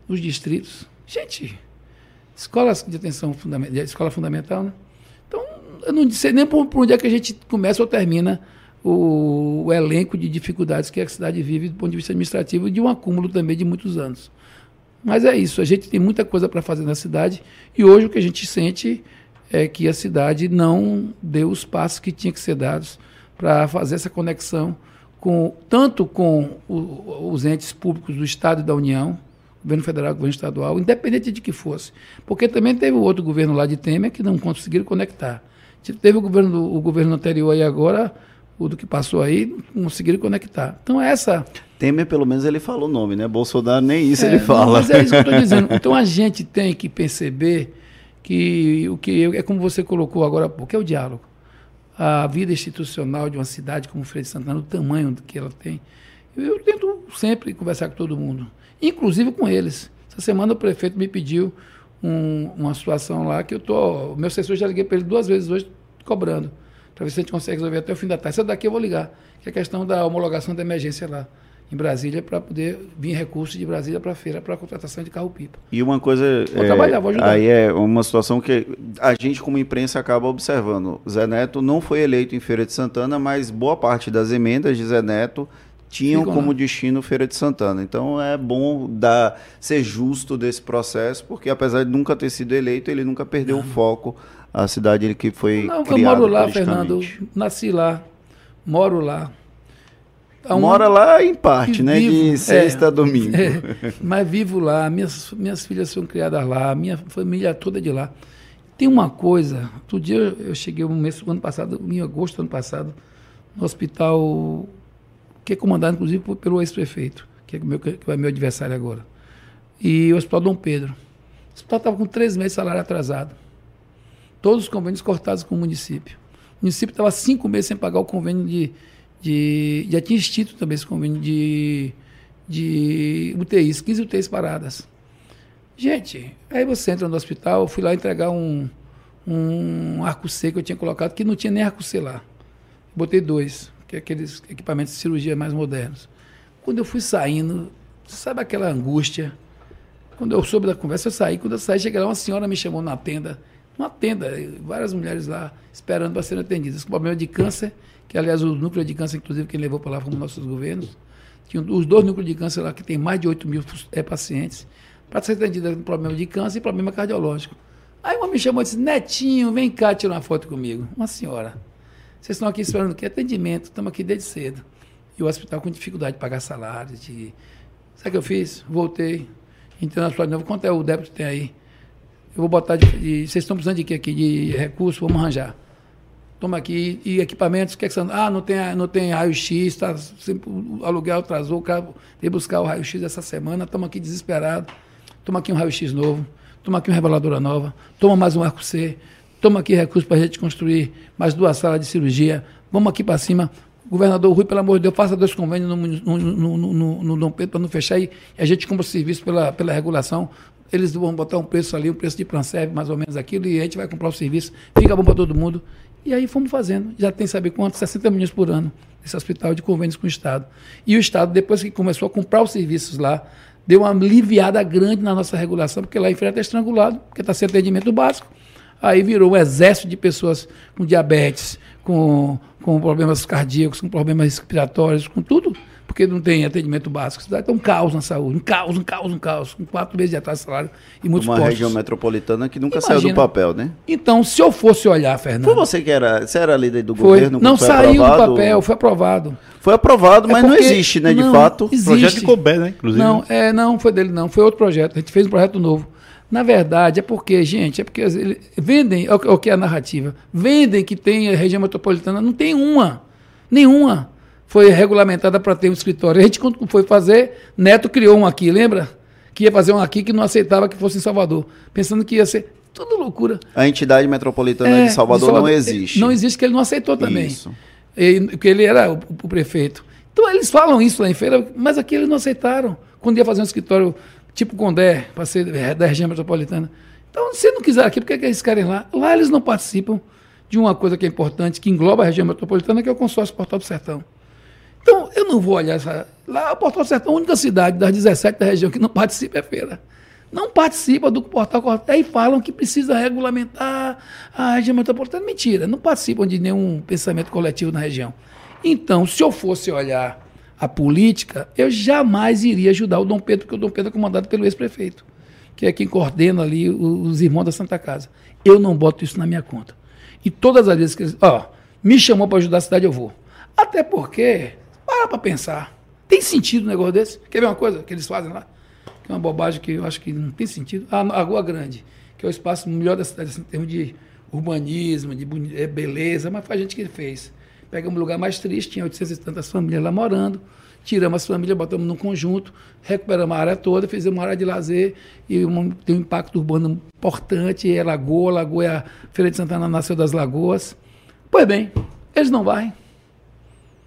nos distritos. Gente, escolas de atenção fundamental, escola fundamental, né? Então, eu não sei nem por, por onde é que a gente começa ou termina o, o, elenco de dificuldades que a cidade vive do ponto de vista administrativo e de um acúmulo também de muitos anos. Mas é isso, a gente tem muita coisa para fazer na cidade e hoje o que a gente sente é que a cidade não deu os passos que tinha que ser dados para fazer essa conexão com tanto com o, os entes públicos do Estado e da União, governo federal, governo estadual, independente de que fosse. Porque também teve o outro governo lá de Temer que não conseguiram conectar. Teve o governo, o governo anterior e agora, o do que passou aí, não conseguiram conectar. Então essa... Temer, pelo menos, ele falou o nome, né? Bolsonaro nem isso é, ele fala. Mas é isso que eu estou dizendo. Então a gente tem que perceber que o que é como você colocou agora há pouco, é o diálogo. A vida institucional de uma cidade como Freire Santana, o tamanho que ela tem. Eu tento sempre conversar com todo mundo, inclusive com eles. Essa semana o prefeito me pediu um, uma situação lá que eu tô. O meu assessor já liguei para ele duas vezes hoje, cobrando, para ver se a gente consegue resolver até o fim da tarde. Essa daqui eu vou ligar, que é a questão da homologação da emergência lá em Brasília para poder vir recursos de Brasília para a feira para a contratação de carro-pipa. E uma coisa. Vou é, trabalhar, vou ajudar. Aí é uma situação que a gente, como imprensa, acaba observando. Zé Neto não foi eleito em Feira de Santana, mas boa parte das emendas de Zé Neto tinham como lá. destino Feira de Santana. Então é bom dar, ser justo desse processo, porque apesar de nunca ter sido eleito, ele nunca perdeu não. o foco. A cidade que foi não, criada Eu moro lá, Fernando. Nasci lá, moro lá. Um, Mora lá em parte, né? Vivo, de sexta é, a domingo. É, mas vivo lá, minhas, minhas filhas são criadas lá, minha família toda de lá. Tem uma coisa, outro dia eu cheguei um mês, ano passado, em agosto do ano passado, no hospital que é comandado, inclusive, pelo ex-prefeito, que é meu, que é meu adversário agora. E o Hospital Dom Pedro. O hospital estava com três meses de salário atrasado. Todos os convênios cortados com o município. O município estava cinco meses sem pagar o convênio de, de. Já tinha extinto também esse convênio de, de UTIs, 15 UTIs paradas. Gente, aí você entra no hospital, eu fui lá entregar um, um arco C que eu tinha colocado, que não tinha nem arco C lá. Botei dois que é aqueles equipamentos de cirurgia mais modernos. Quando eu fui saindo, sabe aquela angústia? Quando eu soube da conversa, eu saí. Quando eu saí, cheguei lá, uma senhora me chamou na tenda, uma tenda, várias mulheres lá esperando para serem atendidas, com problema de câncer, que aliás o núcleo de câncer, inclusive, quem levou para lá foram nossos governos. Tinha os dois núcleos de câncer lá, que tem mais de 8 mil é, pacientes, para ser atendida com problema de câncer e problema cardiológico. Aí uma me chamou e disse, Netinho, vem cá tirar uma foto comigo. Uma senhora. Vocês estão aqui esperando o quê? Atendimento. Estamos aqui desde cedo. E o hospital com dificuldade de pagar salários. De... Sabe o que eu fiz? Voltei. Entrei na sua de novo. Quanto é o débito que tem aí? Eu vou botar de, Vocês estão precisando de quê aqui? De recurso? Vamos arranjar. Toma aqui. E equipamentos? O que é que são? Ah, não tem, não tem raio-x, tá, o aluguel atrasou, o cara veio buscar o raio-x essa semana, estamos aqui desesperados. Toma aqui um raio-x novo. Toma aqui uma reveladora nova. Toma mais um arco C toma aqui recursos para a gente construir mais duas salas de cirurgia, vamos aqui para cima. Governador Rui, pelo amor de Deus, faça dois convênios no, no, no, no, Dom Pedro para não fechar e a gente compra o serviço pela, pela regulação. Eles vão botar um preço ali, um preço de Pranserve, mais ou menos aquilo, e a gente vai comprar o serviço, fica bom para todo mundo. E aí fomos fazendo. Já tem, sabe quanto? 60 milhões por ano, esse hospital de convênios com o Estado. E o Estado, depois que começou a comprar os serviços lá, deu uma aliviada grande na nossa regulação, porque lá em frente está estrangulado, porque está sem atendimento básico. Aí virou um exército de pessoas com diabetes, com, com problemas cardíacos, com problemas respiratórios, com tudo, porque não tem atendimento básico. Então, um caos na saúde, um caos, um caus, um caos, com quatro meses de atraso de salário e muitos Uma postos. região metropolitana que nunca Imagina. saiu do papel, né? Então, se eu fosse olhar, Fernando... Foi você que era, você era líder do foi, governo? Não saiu aprovado, do papel, foi aprovado. Foi aprovado, é mas não existe, né, de fato. Existe. Projeto de Colbert, né, inclusive. Não, é, não foi dele não, foi outro projeto. A gente fez um projeto novo. Na verdade, é porque, gente, é porque vendem, é o que é a narrativa, vendem que tem a região metropolitana, não tem uma, nenhuma foi regulamentada para ter um escritório. A gente, quando foi fazer, Neto criou um aqui, lembra? Que ia fazer um aqui que não aceitava que fosse em Salvador, pensando que ia ser tudo loucura. A entidade metropolitana é, de, Salvador de, Salvador não existe. Não existe, que ele não aceitou também. Isso. Porque ele era o, o, prefeito. Então eles falam isso lá em feira, mas aqui eles não aceitaram. Quando ia fazer um escritório tipo Condé, para ser da região metropolitana. Então, se não quiser aqui, por que, que eles querem lá? Lá eles não participam de uma coisa que é importante, que engloba a região metropolitana, que é o consórcio Portal do Sertão. Então, eu não vou olhar essa. Lá, o Portal do Sertão, a única cidade das 17 da região que não participa é feira. Não participa do Portal Aí falam que precisa regulamentar a região metropolitana. Mentira, não participam de nenhum pensamento coletivo na região. Então, se eu fosse olhar a política, eu jamais iria ajudar o Dom Pedro, porque o Dom Pedro é comandado pelo ex-prefeito, que é quem coordena ali os irmãos da Santa Casa. Eu não boto isso na minha conta. E todas as vezes que eles, ó, me chamou para ajudar a cidade, eu vou. Até porque, para para pensar, tem sentido um negócio desse? Quer ver uma coisa que eles fazem lá? Que é uma bobagem que eu acho que não tem sentido. A, a Rua Grande, que é o espaço melhor da cidade, assim, em termos de urbanismo, de é, beleza, mas foi a gente que fez. Pegamos um lugar mais triste, tinha 800 e tantas famílias lá morando, tiramos as famílias, botamos num conjunto, recuperamos a área toda, fizemos uma área de lazer e tem um impacto urbano importante, é Lagoa, Lagoa é a Feira de Santana nasceu das Lagoas. Pois bem, eles não varrem.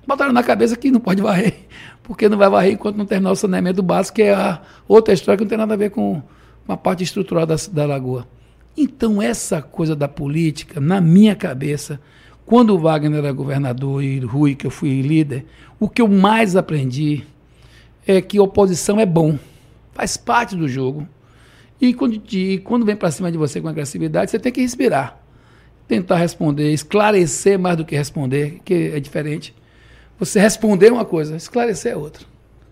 Botaram na cabeça que não pode varrer, porque não vai varrer enquanto não terminar o saneamento básico, que é a outra história que não tem nada a ver com a parte estrutural da, da lagoa. Então, essa coisa da política, na minha cabeça, quando o Wagner era governador e Rui, que eu fui líder, o que eu mais aprendi é que oposição é bom, faz parte do jogo. E quando, e quando vem para cima de você com agressividade, você tem que respirar, tentar responder, esclarecer mais do que responder, que é diferente. você responder uma coisa, esclarecer é outra.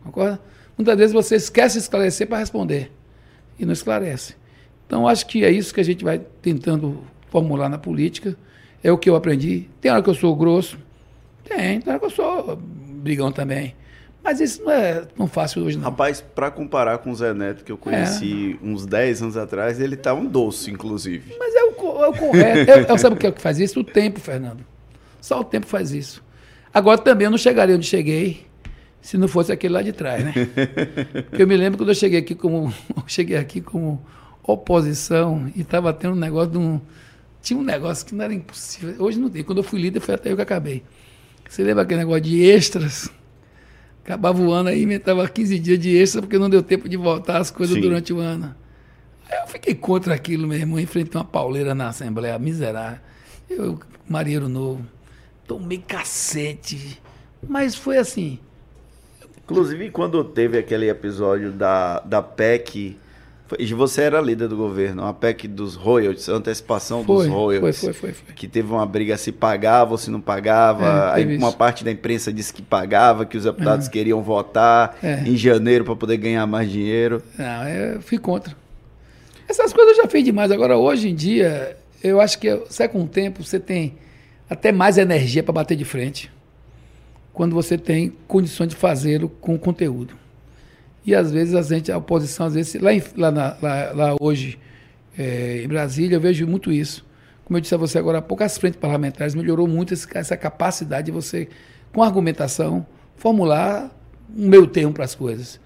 Concorda? Muitas vezes você esquece de esclarecer para responder e não esclarece. Então, acho que é isso que a gente vai tentando formular na política. É o que eu aprendi. Tem hora que eu sou grosso, tem, tem hora que eu sou brigão também. Mas isso não é tão fácil hoje, não. Rapaz, para comparar com o Zé Neto, que eu conheci é. uns 10 anos atrás, ele tá um doce, inclusive. Mas é o, é o correto. eu, eu, sabe o que é que faz isso? O tempo, Fernando. Só o tempo faz isso. Agora também eu não chegaria onde cheguei se não fosse aquele lá de trás, né? Porque eu me lembro quando eu cheguei aqui como cheguei aqui como oposição e estava tendo um negócio de um tinha um negócio que não era impossível. Hoje não tem. Quando eu fui líder foi até eu que acabei. Você lembra aquele negócio de extras? Acabava o ano aí, inventava 15 dias de extra porque não deu tempo de voltar as coisas Sim. durante o ano. Aí eu fiquei contra aquilo, meu irmão. Enfrentei uma pauleira na Assembleia, miserável. Eu, Marinheiro Novo, tomei cacete. Mas foi assim. Inclusive, quando teve aquele episódio da, da PEC e você era líder do governo, a PEC dos royalties, a antecipação foi, dos royalties. Foi, foi, foi, foi, Que teve uma briga se pagava ou se não pagava. É, aí uma isso. parte da imprensa disse que pagava, que os deputados é. queriam votar é. em janeiro para poder ganhar mais dinheiro. Não, eu fui contra. Essas coisas eu já fiz demais. Agora, hoje em dia, eu acho que você com o tempo você tem até mais energia para bater de frente. Quando você tem condições de fazê-lo com conteúdo. E às vezes a gente, a oposição, às vezes, lá, em, lá, na, lá, lá hoje, é, em Brasília, eu vejo muito isso. Como eu disse a você agora há pouco, as frentes parlamentares melhorou muito essa capacidade de você, com argumentação, formular um meio termo para as coisas.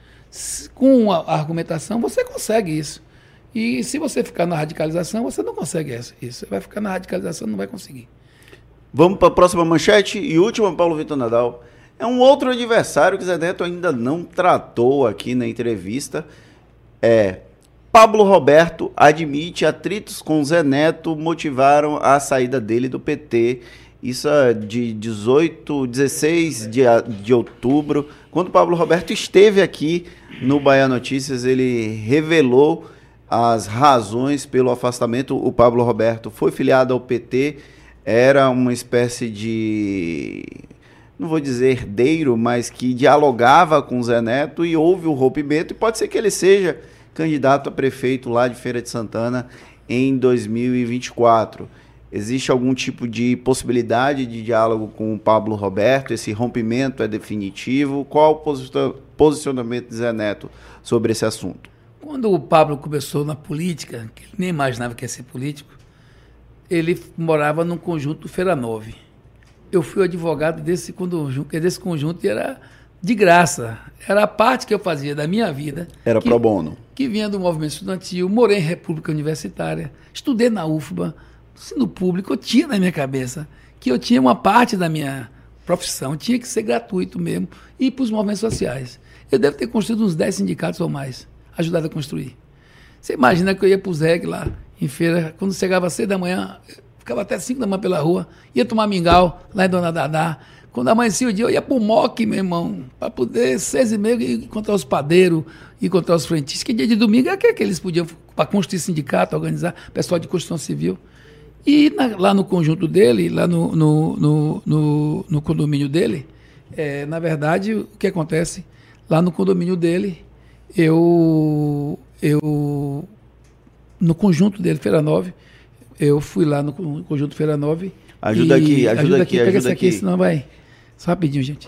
Com a argumentação, você consegue isso. E se você ficar na radicalização, você não consegue isso. Você vai ficar na radicalização, não vai conseguir. Vamos para a próxima manchete e última, Paulo Vitor Nadal. É um outro adversário que Zé Neto ainda não tratou aqui na entrevista. É Pablo Roberto admite atritos com Zé Neto motivaram a saída dele do PT. Isso é de 18, 16 de, de outubro. Quando Pablo Roberto esteve aqui no Bahia Notícias, ele revelou as razões pelo afastamento. O Pablo Roberto foi filiado ao PT, era uma espécie de não vou dizer herdeiro, mas que dialogava com o Zé Neto e houve o rompimento, e pode ser que ele seja candidato a prefeito lá de Feira de Santana em 2024. Existe algum tipo de possibilidade de diálogo com o Pablo Roberto? Esse rompimento é definitivo? Qual o posicionamento de Zé Neto sobre esse assunto? Quando o Pablo começou na política, que ele nem imaginava que ia ser político, ele morava num conjunto Feira Nove eu fui advogado desse conjunto, desse conjunto e era de graça. Era a parte que eu fazia da minha vida. Era que, pro bono. Que vinha do movimento estudantil, morei em República Universitária, estudei na UFBA, ensino público, eu tinha na minha cabeça que eu tinha uma parte da minha profissão, tinha que ser gratuito mesmo, e para os movimentos sociais. Eu devo ter construído uns 10 sindicatos ou mais, ajudado a construir. Você imagina que eu ia para o ZEG lá, em feira, quando chegava às seis da manhã, ficava até 5 da manhã pela rua, ia tomar mingau lá em Dona Dadá. Quando amanhecia o dia, eu ia pro MOC, meu irmão, para poder, seis e meia, encontrar os padeiros, encontrar os frentistas. Que dia de domingo é que, é que eles podiam, para construir sindicato, organizar, pessoal de construção civil. E na, lá no conjunto dele, lá no, no, no, no, no condomínio dele, é, na verdade, o que acontece? Lá no condomínio dele, eu, eu no conjunto dele, Feira 9, eu fui lá no Conjunto Feira 9. Ajuda aqui, ajuda, ajuda aqui, aqui, pega essa aqui, aqui, senão vai. Só rapidinho, gente.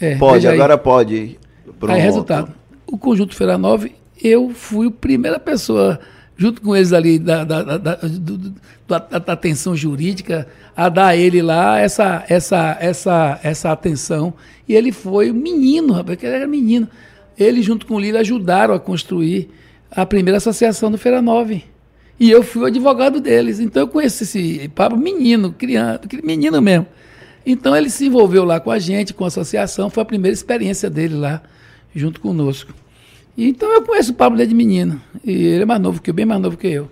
É, pode, agora pode. Pronto. Aí, resultado. O Conjunto Feira 9, eu fui a primeira pessoa, junto com eles ali, da, da, da, do, da, da atenção jurídica, a dar a ele lá essa, essa, essa, essa atenção. E ele foi menino, rapaz, porque ele era menino. Ele, junto com o Lira, ajudaram a construir a primeira associação do Feira 9. E eu fui o advogado deles. Então eu conheci esse Pablo menino, criança, menino mesmo. Então ele se envolveu lá com a gente, com a associação, foi a primeira experiência dele lá, junto conosco. E, então eu conheço o Pablo desde menino. E ele é mais novo que eu, bem mais novo que eu.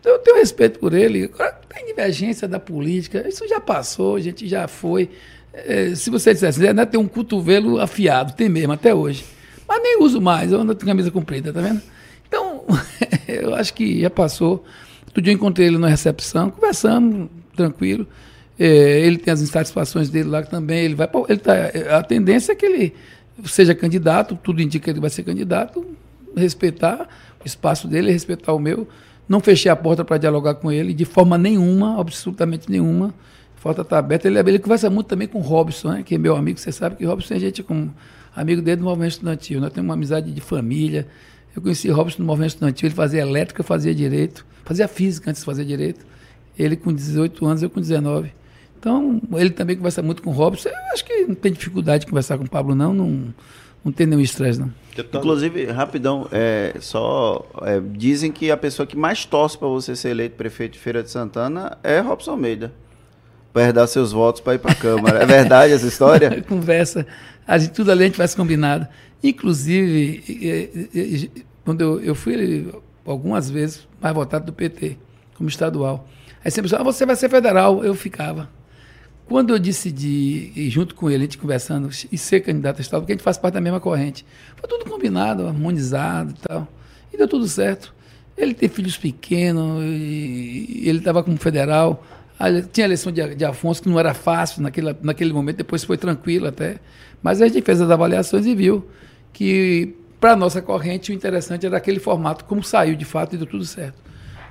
Então eu tenho respeito por ele. Agora, tem divergência da política, isso já passou, a gente já foi. É, se você dissesse, né, tem um cotovelo afiado, tem mesmo, até hoje. Mas nem uso mais, eu ando com camisa comprida, tá vendo? Eu acho que já passou. Outro dia eu encontrei ele na recepção, conversamos, tranquilo. É, ele tem as insatisfações dele lá também. Ele vai. Ele tá, a tendência é que ele seja candidato, tudo indica que ele vai ser candidato, respeitar o espaço dele, respeitar o meu. Não fechei a porta para dialogar com ele de forma nenhuma, absolutamente nenhuma. A porta está aberta. Ele, ele conversa muito também com o Robson, né, que é meu amigo. Você sabe que Robson é gente como amigo dele do movimento estudantil. Nós temos uma amizade de família. Eu conheci Robson no movimento estudantil. Ele fazia elétrica, fazia direito, fazia física antes de fazer direito. Ele com 18 anos, eu com 19. Então, ele também conversa muito com o Robson. Eu acho que não tem dificuldade de conversar com o Pablo, não. Não, não tem nenhum estresse, não. Inclusive, rapidão, é, só é, dizem que a pessoa que mais torce para você ser eleito prefeito de Feira de Santana é Robson Almeida. Para herdar seus votos para ir para a Câmara. É verdade essa história? Conversa. A gente, tudo ali a gente faz combinado. Inclusive, quando eu, eu fui algumas vezes mais votado do PT, como estadual. Aí sempre ah, você vai ser federal. Eu ficava. Quando eu decidi, e junto com ele, a gente conversando, e ser candidato a Estado, porque a gente faz parte da mesma corrente, foi tudo combinado, harmonizado e tal. E deu tudo certo. Ele tem filhos pequenos, e ele estava como federal. Tinha a eleição de, de Afonso, que não era fácil naquele, naquele momento, depois foi tranquilo até. Mas a gente fez as avaliações e viu que, para nossa corrente, o interessante era aquele formato, como saiu de fato e deu tudo certo.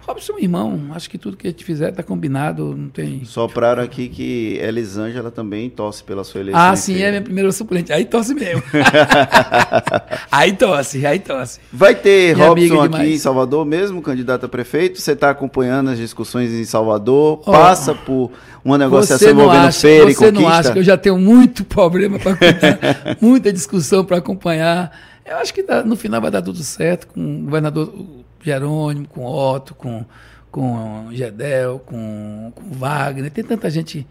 Robson, meu irmão, acho que tudo que a gente fizer está combinado, não tem. Sopraram aqui que Elisângela também torce pela sua eleição. Ah, sim, é minha primeira suplente. Aí torce mesmo. aí torce, aí torce. Vai ter minha Robson aqui em Salvador mesmo, candidato a prefeito? Você está acompanhando as discussões em Salvador? Oh, passa por uma negociação envolvendo acha, feira e conquista? Você não acha que eu já tenho muito problema para cuidar, muita discussão para acompanhar. Eu acho que no final vai dar tudo certo com o governador Jerônimo, com Otto, com, com Gedel, com, com Wagner. Tem tanta gente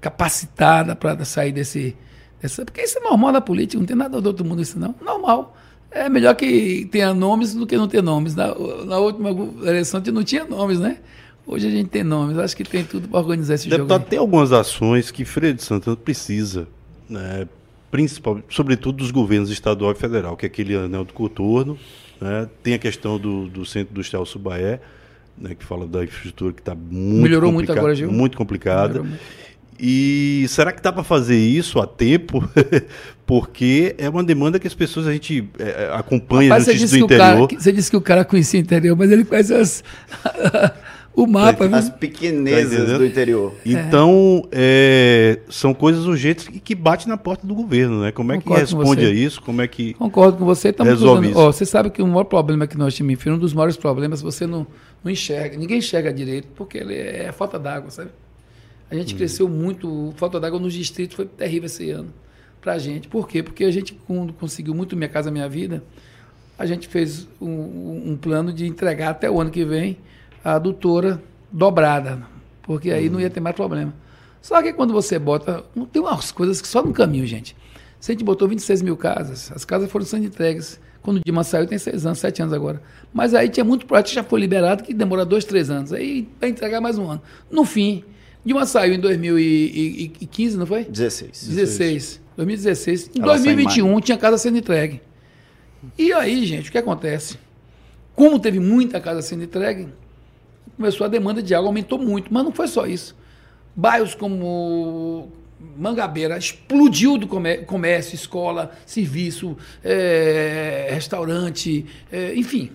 capacitada para sair desse, dessa. Porque isso é normal na política, não tem nada do outro mundo isso, não. Normal. É melhor que tenha nomes do que não ter nomes. Na, na última eleição não tinha nomes, né? Hoje a gente tem nomes. Acho que tem tudo para organizar esse Deputado, jogo. Aí. Tem algumas ações que Freire de Santana precisa, né? Principal, sobretudo dos governos estadual e federal, que é aquele anel do contorno, né? Tem a questão do, do Centro Industrial Subaé, né, que fala da infraestrutura que está muito Melhorou muito agora, Gil. Muito complicada. E será que dá para fazer isso a tempo? Porque é uma demanda que as pessoas a gente é, acompanha Rapaz, notícias do interior. Cara, você disse que o cara conhecia o interior, mas ele conhece as, o mapa. As pequenezas tá do interior. Então, é, são coisas urgentes que batem na porta do governo, né? Como é Concordo que responde a isso? Como é que Concordo com você. resolve usando, ó, você sabe que o maior problema que nós temos em um dos maiores problemas, você não, não enxerga. Ninguém enxerga direito, porque ele é, é falta d'água, sabe? A gente hum. cresceu muito, falta d'água nos distritos foi terrível esse ano pra gente. Por quê? Porque a gente, quando conseguiu muito Minha Casa Minha Vida, a gente fez um, um plano de entregar até o ano que vem a adutora dobrada, porque aí uhum. não ia ter mais problema. Só que quando você bota. Tem umas coisas que só no caminho, gente. Se a gente botou 26 mil casas, as casas foram sendo entregues. Quando o Dima saiu, tem seis anos, sete anos agora. Mas aí tinha muito projeto que já foi liberado, que demora dois, três anos. Aí vai entregar mais um ano. No fim, Dilma saiu em 2015, não foi? 16. 16. 2016. Em Ela 2021 tinha casa sendo entregue. E aí, gente, o que acontece? Como teve muita casa sendo entregue, começou a demanda de água, aumentou muito. Mas não foi só isso. Bairros como Mangabeira explodiu do comércio, escola, serviço, é, restaurante, é, enfim.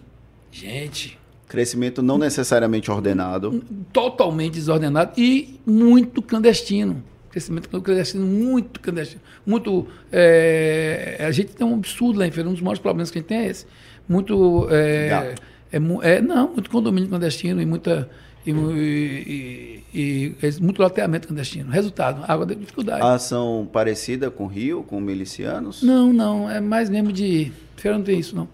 Gente. Crescimento não necessariamente ordenado. Totalmente desordenado e muito clandestino. Crescimento clandestino, muito clandestino. Muito. É, a gente tem um absurdo lá em Feira, um dos maiores problemas que a gente tem é esse. Muito. É, é, é, não, muito condomínio clandestino e muita. E, e, e, e muito loteamento clandestino. Resultado, água de dificuldade. A ação parecida com o Rio, com milicianos? Não, não. É mais mesmo de. Feira não tem isso, não.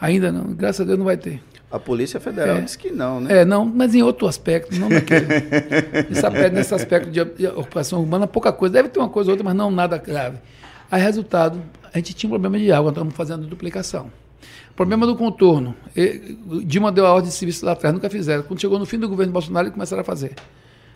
Ainda não. Graças a Deus não vai ter. A Polícia Federal é, diz que não, né? É, não, mas em outro aspecto, não naquele. nesse aspecto de, de ocupação urbana, pouca coisa. Deve ter uma coisa ou outra, mas não nada grave. Aí, resultado, a gente tinha um problema de água, estamos fazendo duplicação. Problema do contorno. Dilma deu a ordem de serviço lá atrás, nunca fizeram. Quando chegou no fim do governo Bolsonaro, eles começaram a fazer.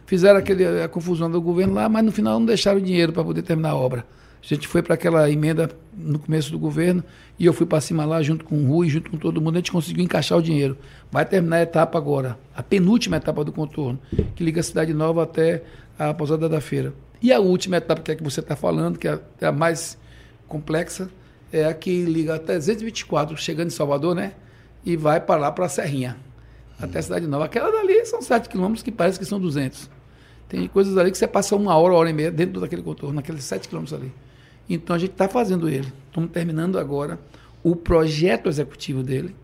Fizeram aquele, a confusão do governo lá, mas no final não deixaram dinheiro para poder terminar a obra. A gente foi para aquela emenda no começo do governo e eu fui para cima lá junto com o Rui, junto com todo mundo, a gente conseguiu encaixar o dinheiro. Vai terminar a etapa agora, a penúltima etapa do contorno, que liga a Cidade Nova até a Pousada da Feira. E a última etapa, que é que você está falando, que é a mais complexa, é a que liga até 324, chegando em Salvador, né? E vai para lá para a Serrinha, até a Cidade Nova. Aquela dali são 7 quilômetros que parece que são 200. Tem coisas ali que você passa uma hora, uma hora e meia dentro daquele contorno, naqueles 7 quilômetros ali. Então a gente está fazendo ele. Estamos terminando agora o projeto executivo dele.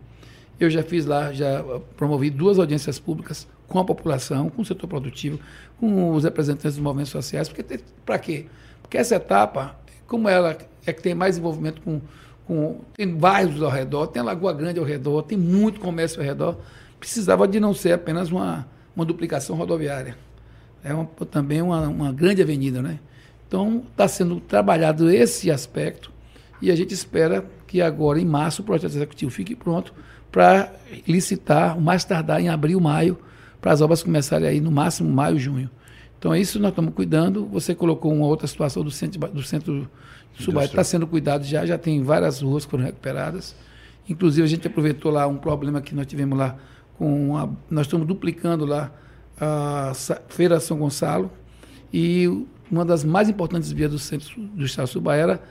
Eu já fiz lá, já promovi duas audiências públicas com a população, com o setor produtivo, com os representantes dos movimentos sociais. Porque para quê? Porque essa etapa, como ela é que tem mais envolvimento com, com tem bairros ao redor, tem Lagoa Grande ao redor, tem muito comércio ao redor, precisava de não ser apenas uma, uma duplicação rodoviária. É uma, também uma, uma grande avenida, né? Então, está sendo trabalhado esse aspecto e a gente espera que agora, em março, o projeto executivo fique pronto para licitar, o mais tardar em abril, maio, para as obras começarem aí no máximo maio, junho. Então, é isso nós estamos cuidando. Você colocou uma outra situação do centro, do centro Subaí, está sendo cuidado já, já tem várias ruas que foram recuperadas. Inclusive, a gente aproveitou lá um problema que nós tivemos lá com nós estamos duplicando lá a Feira São Gonçalo e uma das mais importantes vias do centro do estado de Suba era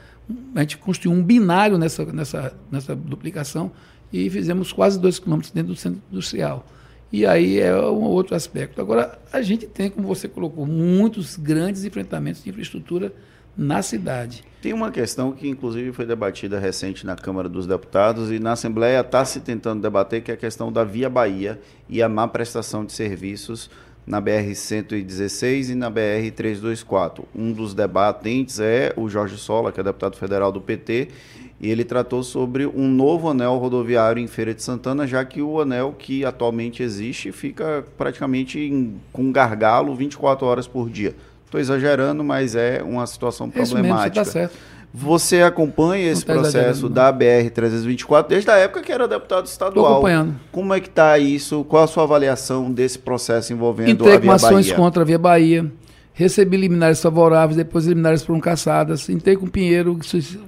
a gente construiu um binário nessa, nessa, nessa duplicação e fizemos quase dois quilômetros dentro do centro industrial. E aí é um outro aspecto. Agora, a gente tem, como você colocou, muitos grandes enfrentamentos de infraestrutura na cidade. Tem uma questão que, inclusive, foi debatida recente na Câmara dos Deputados e na Assembleia está se tentando debater, que é a questão da Via Bahia e a má prestação de serviços na BR-116 e na BR-324. Um dos debatentes é o Jorge Sola, que é deputado federal do PT, e ele tratou sobre um novo anel rodoviário em Feira de Santana, já que o anel que atualmente existe fica praticamente em, com gargalo 24 horas por dia. Estou exagerando, mas é uma situação é problemática. Isso mesmo, você tá certo. Você acompanha esse tá processo da BR-324 desde a época que era deputado estadual. Acompanhando. Como é que está isso? Qual a sua avaliação desse processo envolvendo Entrei a Via ações contra a Via Bahia. Recebi liminares favoráveis, depois liminares foram caçadas. Entrei com Pinheiro,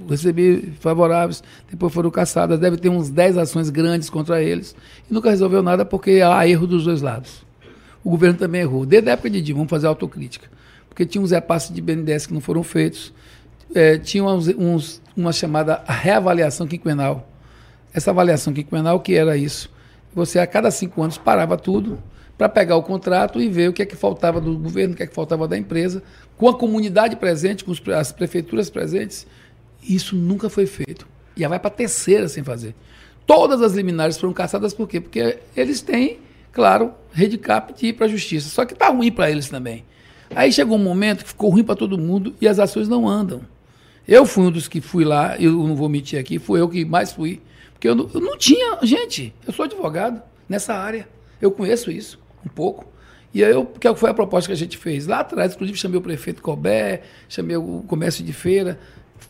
recebi favoráveis, depois foram caçadas. Deve ter uns 10 ações grandes contra eles. E nunca resolveu nada porque há erro dos dois lados. O governo também errou. Desde a época de Dilma, vamos fazer autocrítica. Porque tinha uns repasses de BNDES que não foram feitos é, tinha uns, uns, uma chamada reavaliação quinquenal. Essa avaliação quinquenal, que era isso? Você, a cada cinco anos, parava tudo para pegar o contrato e ver o que é que faltava do governo, o que é que faltava da empresa, com a comunidade presente, com as prefeituras presentes. Isso nunca foi feito. E já vai para a terceira sem fazer. Todas as liminares foram caçadas por quê? Porque eles têm, claro, rede cap de ir para a justiça. Só que está ruim para eles também. Aí chegou um momento que ficou ruim para todo mundo e as ações não andam. Eu fui um dos que fui lá, eu não vou mentir aqui, fui eu que mais fui. Porque eu não, eu não tinha. Gente, eu sou advogado nessa área. Eu conheço isso um pouco. E aí, eu, que foi a proposta que a gente fez? Lá atrás, inclusive, chamei o prefeito Colbert, chamei o comércio de feira,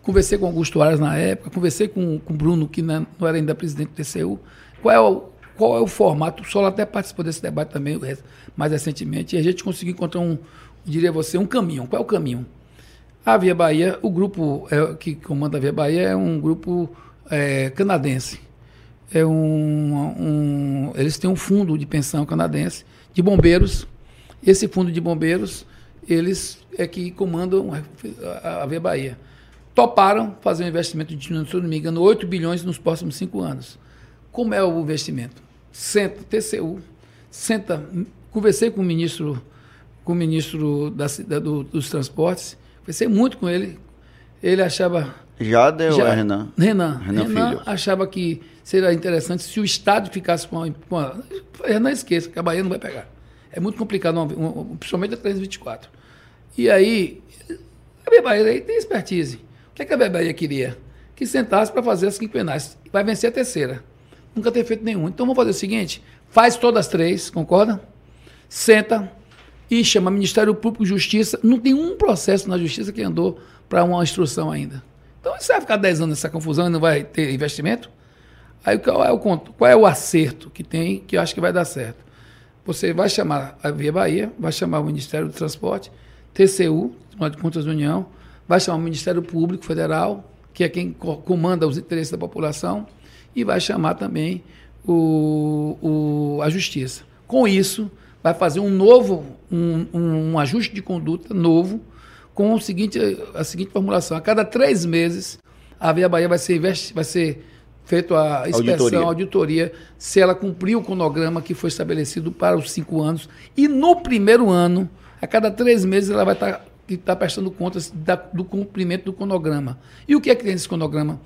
conversei com Augusto Aras na época, conversei com o Bruno, que não era ainda presidente do TCU. Qual é o, qual é o formato? O Solo até participou desse debate também mais recentemente, e a gente conseguiu encontrar um, diria você, um caminho. Qual é o caminho? A Via Bahia, o grupo é, que comanda a Via Bahia é um grupo é, canadense. É um, um, eles têm um fundo de pensão canadense de bombeiros. Esse fundo de bombeiros, eles é que comandam a, a Via Bahia. Toparam fazer um investimento de, se não me engano, 8 bilhões nos próximos cinco anos. Como é o investimento? Senta, TCU, senta, conversei com o ministro, com o ministro da, da, do, dos transportes, Conversei muito com ele. Ele achava. Já deu, já, é Renan. Renan. Renan, Renan achava que seria interessante se o Estado ficasse com a. Com a Renan esqueça, que a Bahia não vai pegar. É muito complicado, principalmente a 324. E aí, a Bahia aí tem expertise. O que, é que a Bahia queria? Que sentasse para fazer as quinquenais. Vai vencer a terceira. Nunca ter feito nenhum. Então vamos fazer o seguinte: faz todas as três, concorda? Senta, e chama Ministério Público Justiça. Não tem um processo na justiça que andou para uma instrução ainda. Então você vai ficar 10 anos nessa confusão e não vai ter investimento? Aí qual é o, qual é o acerto que tem que eu acho que vai dar certo? Você vai chamar a Via Bahia, vai chamar o Ministério do Transporte, TCU, Tribunal de Contas da União, vai chamar o Ministério Público Federal, que é quem comanda os interesses da população, e vai chamar também o, o, a Justiça. Com isso, vai fazer um novo, um, um, ajuste de conduta novo, com o seguinte, a seguinte formulação. A cada três meses, a Via Bahia vai ser, vai ser feito a inspeção, auditoria. auditoria, se ela cumpriu o cronograma que foi estabelecido para os cinco anos. E no primeiro ano, a cada três meses, ela vai estar tá prestando contas da, do cumprimento do cronograma. E o que é que tem nesse cronograma?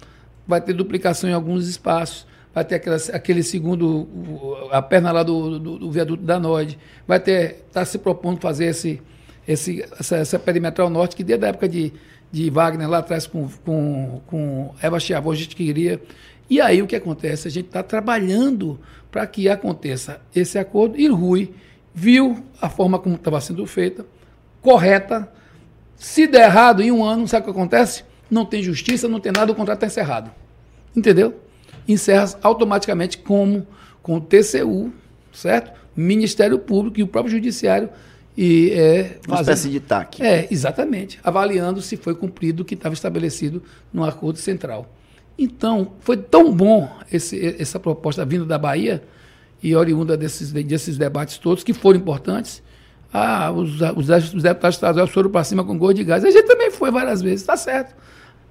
Vai ter duplicação em alguns espaços, vai ter aquela, aquele segundo, a perna lá do, do, do viaduto da Nord, vai ter, está se propondo fazer esse, esse, essa, essa perimetral norte, que desde a época de, de Wagner, lá atrás com, com, com Eva Chiavô, a gente queria. E aí o que acontece? A gente está trabalhando para que aconteça esse acordo. E Rui viu a forma como estava sendo feita, correta. Se der errado em um ano, sabe o que acontece? Não tem justiça, não tem nada, o contrato está encerrado. Entendeu? Encerra automaticamente como com o TCU, certo? Ministério Público e o próprio Judiciário. E é Uma espécie de TAC. É, exatamente. Avaliando se foi cumprido o que estava estabelecido no acordo central. Então, foi tão bom esse, essa proposta vinda da Bahia e oriunda desses, desses debates todos, que foram importantes. Ah, os, os, os deputados estaduais foram para cima com gol de gás. A gente também foi várias vezes, está certo.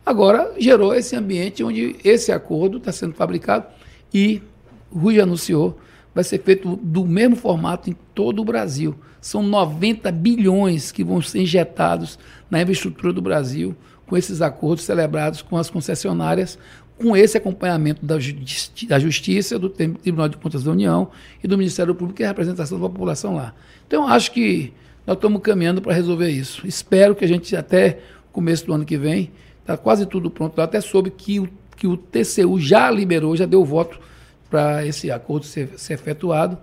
Agora, gerou esse ambiente onde esse acordo está sendo fabricado e Rui anunciou, vai ser feito do mesmo formato em todo o Brasil. São 90 bilhões que vão ser injetados na infraestrutura do Brasil com esses acordos celebrados com as concessionárias, com esse acompanhamento da, justi da Justiça, do Tribunal de Contas da União e do Ministério Público e a representação da população lá. Então, acho que nós estamos caminhando para resolver isso. Espero que a gente, até o começo do ano que vem, está quase tudo pronto. Eu até soube que o, que o TCU já liberou, já deu voto para esse acordo ser, ser efetuado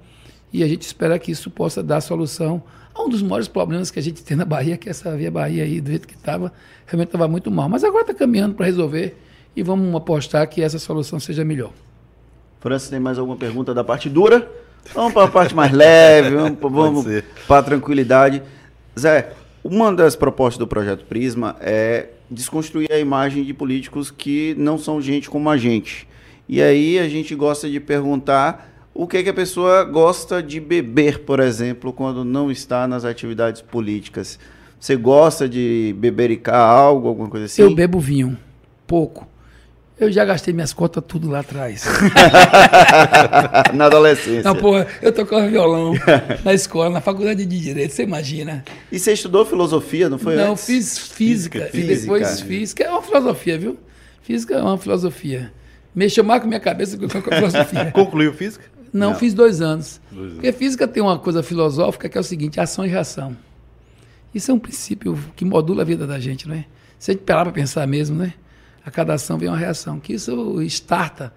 e a gente espera que isso possa dar solução um dos maiores problemas que a gente tem na Bahia, que é essa via Bahia aí, do jeito que estava, realmente estava muito mal. Mas agora está caminhando para resolver e vamos apostar que essa solução seja melhor. França, tem mais alguma pergunta da parte dura? Vamos para a parte mais leve, vamos, vamos para a tranquilidade. Zé, uma das propostas do projeto Prisma é desconstruir a imagem de políticos que não são gente como a gente. E aí a gente gosta de perguntar o que, que a pessoa gosta de beber, por exemplo, quando não está nas atividades políticas. Você gosta de bebericar algo, alguma coisa assim? Eu bebo vinho, pouco. Eu já gastei minhas contas tudo lá atrás. na adolescência. Não, porra, eu tocava violão na escola, na faculdade de Direito, você imagina. E você estudou filosofia, não foi Não, antes? fiz física, física. E depois física. É uma filosofia, viu? Física é uma filosofia. Mexeu mais com a minha cabeça do que com a filosofia. Concluiu física? Não, Não. fiz dois anos. dois anos. Porque física tem uma coisa filosófica que é o seguinte: ação e reação. Isso é um princípio que modula a vida da gente, não é? Se a gente parar para pensar mesmo, né? A cada ação vem uma reação. Que isso starta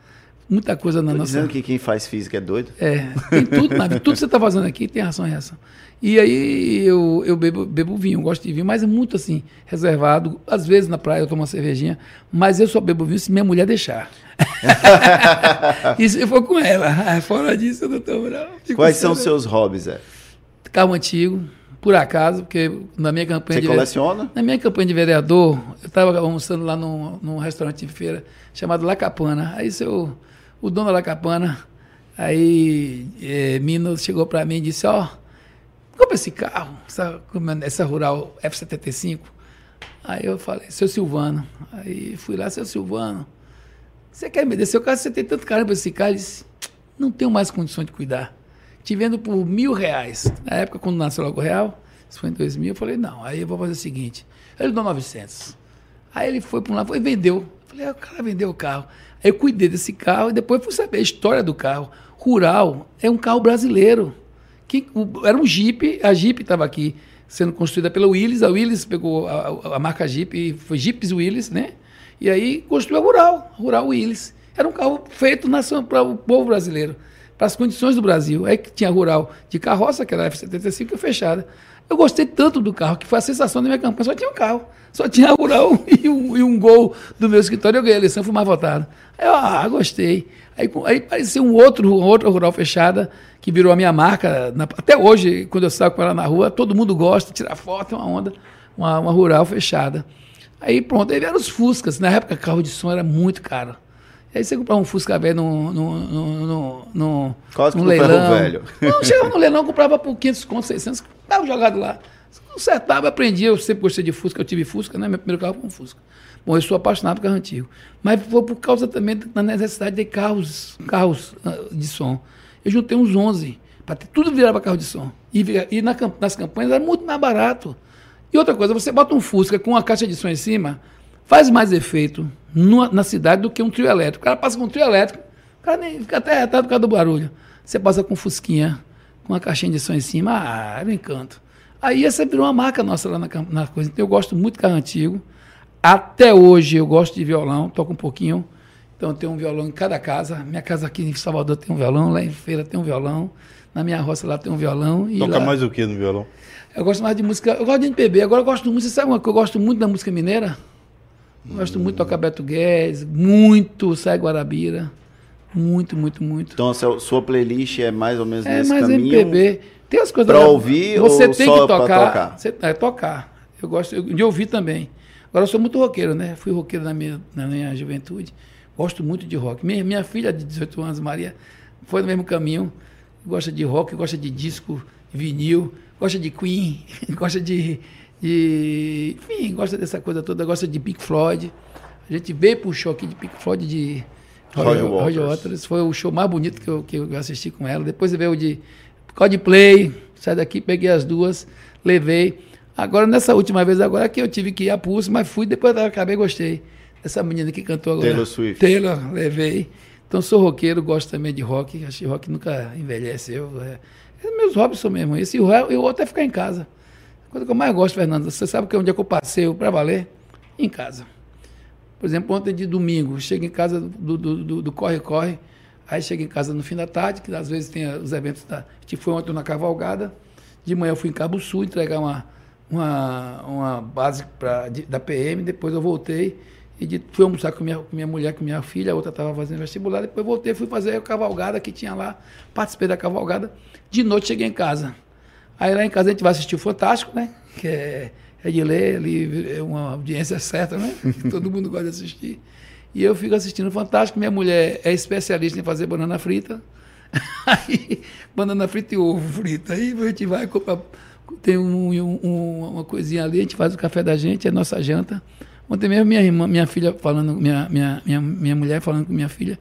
muita coisa na Tô nossa. dizendo que quem faz física é doido? É, tem tudo, na vida. tudo que você está fazendo aqui tem ação e reação. E aí eu, eu bebo, bebo vinho, gosto de vinho, mas é muito assim, reservado. Às vezes na praia eu tomo uma cervejinha, mas eu só bebo vinho se minha mulher deixar. Isso eu for com ela. Ah, fora disso, eu não tô bravo. Quais são os seus hobbies, é? Carro antigo, por acaso, porque na minha campanha Você de coleciona? Na minha campanha de vereador, eu estava almoçando lá num, num restaurante de feira chamado La Capana. Aí seu, o dono da La Capana, aí é, Mino chegou para mim e disse, ó, oh, compra esse carro, essa, essa Rural F-75. Aí eu falei, seu Silvano. Aí fui lá, seu Silvano, você quer me descer o carro? Você tem tanto caramba esse carro? Ele disse, não tenho mais condições de cuidar. Te vendo por mil reais. Na época, quando nasceu logo real, isso foi em 2000, eu falei, não, aí eu vou fazer o seguinte. Ele deu 900. Aí ele foi para um lado e vendeu. Eu falei, ah, o cara vendeu o carro. Aí eu cuidei desse carro e depois fui saber a história do carro. Rural é um carro brasileiro. Que, o, era um Jeep, a Jeep estava aqui sendo construída pela Willys. A Willys pegou a, a, marca Jeep, foi Jeeps Willys, né? E aí construiu a Rural, Rural Willis. Era um carro feito para o povo brasileiro, para as condições do Brasil. Aí que tinha Rural de carroça, que era a F-75, é fechada. Eu gostei tanto do carro, que foi a sensação da minha campanha. Só tinha um carro, só tinha Rural e um, e um gol do meu escritório. Eu ganhei a eleição, fui mais votado. Aí eu, ah, gostei. Aí, aí apareceu um outro, uma outra Rural fechada, que virou a minha marca. Na, até hoje, quando eu saio com ela na rua, todo mundo gosta, tirar foto, é uma onda, uma, uma Rural fechada. Aí pronto, aí vieram os Fuscas. Na época, carro de som era muito caro. Aí você comprava um Fusca velho no, no, no, ferro leilão. velho. Não, chegava no leilão, comprava por 500 contos, 600, estava jogado lá. Consertava, aprendia. Eu sempre gostei de Fusca, eu tive Fusca, né? Meu primeiro carro foi um Fusca. Bom, eu sou apaixonado por carro antigo. Mas foi por causa também da necessidade de carros, carros ah, de som. Eu juntei uns 11, para tudo virar para carro de som. E, e na nas campanhas era muito mais barato. E outra coisa, você bota um Fusca com uma caixa de som em cima, faz mais efeito na cidade do que um trio elétrico. O cara passa com um trio elétrico, o cara nem fica até retado por causa do barulho. Você passa com um Fusquinha, com uma caixinha de som em cima, ah, era um encanto. Aí essa virou uma marca nossa lá na, na coisa. Então eu gosto muito de carro antigo. Até hoje eu gosto de violão, toco um pouquinho. Então tem um violão em cada casa. Minha casa aqui em Salvador tem um violão, lá em Feira tem um violão, na minha roça lá tem um violão. Toca lá- mais o que no violão? eu gosto mais de música. Eu gosto de MPB. Agora eu gosto muito. Você sabe uma coisa? Eu gosto muito da música mineira. Gosto muito de tocar Beto Guedes, muito Sai Guarabira. Muito, muito, muito. Então, a sua playlist é mais ou menos é nesse mais caminho. MPB. Tem as coisas. pra ouvir você ou tem só que tocar. tocar? Você, é tocar. Eu gosto de ouvir também. Agora eu sou muito roqueiro, né? Fui roqueiro na minha, na minha juventude. Gosto muito de rock. Minha, minha filha de 18 anos, Maria, foi no mesmo caminho. Gosta de rock, gosta de disco, vinil, gosta de Queen, gosta de, de. Enfim, gosta dessa coisa toda, gosta de Pink Floyd. A gente veio pro show aqui de Pink Floyd de Roger Roger, Waters. Roger Waters. Foi o show mais bonito que eu, que eu assisti com ela. Depois veio o de Coldplay. Sai daqui, peguei as duas, levei. Agora, nessa última vez, agora que eu tive que ir a pulso, mas fui, depois acabei, gostei. Essa menina que cantou agora. Taylor Swift. Taylor, levei. Então, sou roqueiro, gosto também de rock. Acho que rock nunca envelheceu. É, é meus hobbies são mesmo. Esse eu, eu até ficar em casa. Coisa que eu mais gosto, Fernando, você sabe que é onde é que eu passeio para valer? Em casa. Por exemplo, ontem de domingo, chego em casa do corre-corre, aí chego em casa no fim da tarde, que às vezes tem os eventos da. A gente foi ontem na cavalgada, de manhã eu fui em Cabo Sul entregar uma, uma, uma base pra, de- da PM, depois eu voltei e de- fui almoçar com minha, com minha mulher, com minha filha, a outra estava fazendo vestibular, depois voltei fui fazer a cavalgada que tinha lá, participei da cavalgada, de noite cheguei em casa. Aí lá em casa a gente vai assistir o Fantástico, né? Que é, é de ler, ali é uma audiência certa, né? Que todo mundo gosta de assistir. E eu fico assistindo o Fantástico. Minha mulher é especialista em fazer banana frita. Aí, banana frita e ovo frito. Aí a gente vai comprar. Tem um- um- uma coisinha ali, a gente faz o café da gente, é nossa janta. Ontem mesmo minha irmã, minha filha falando, minha, minha, minha, minha mulher falando com minha filha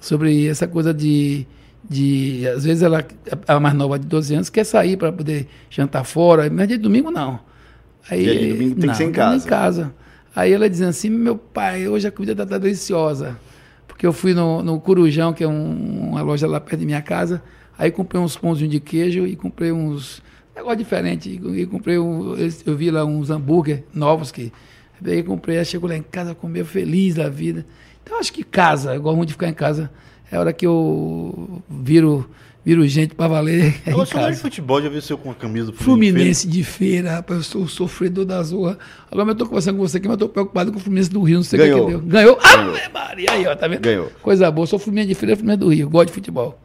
sobre essa coisa de, de às vezes ela, a mais nova de 12 anos, quer sair para poder jantar fora, mas de domingo não. Aí, Dia de domingo tem que ser em casa. Em casa. Aí ela dizendo assim, meu pai, hoje a comida tá, tá deliciosa. Porque eu fui no, no Corujão, que é um- uma loja lá perto de minha casa, aí comprei uns pãozinhos de queijo e comprei uns negócio diferente. E comprei um, eu- vi lá uns hambúrguer novos que Daí comprei, aí chegou lá em casa, comeu feliz da vida. Então acho que casa, eu gosto muito de ficar em casa. É a hora que eu viro, viro gente pra valer. É Eu mais de futebol, já vi o seu com a camisa do Fluminense de feira, rapaz, eu sou o sofredor da zorra. Agora eu tô conversando com você aqui, mas eu tô preocupado com o Fluminense do Rio, não sei o que Ganhou. que deu. Ganhou? Ave Maria, aí, ó, tá vendo? Ganhou. Coisa boa, sou Fluminense de feira, Fluminense do Rio, gosto de futebol.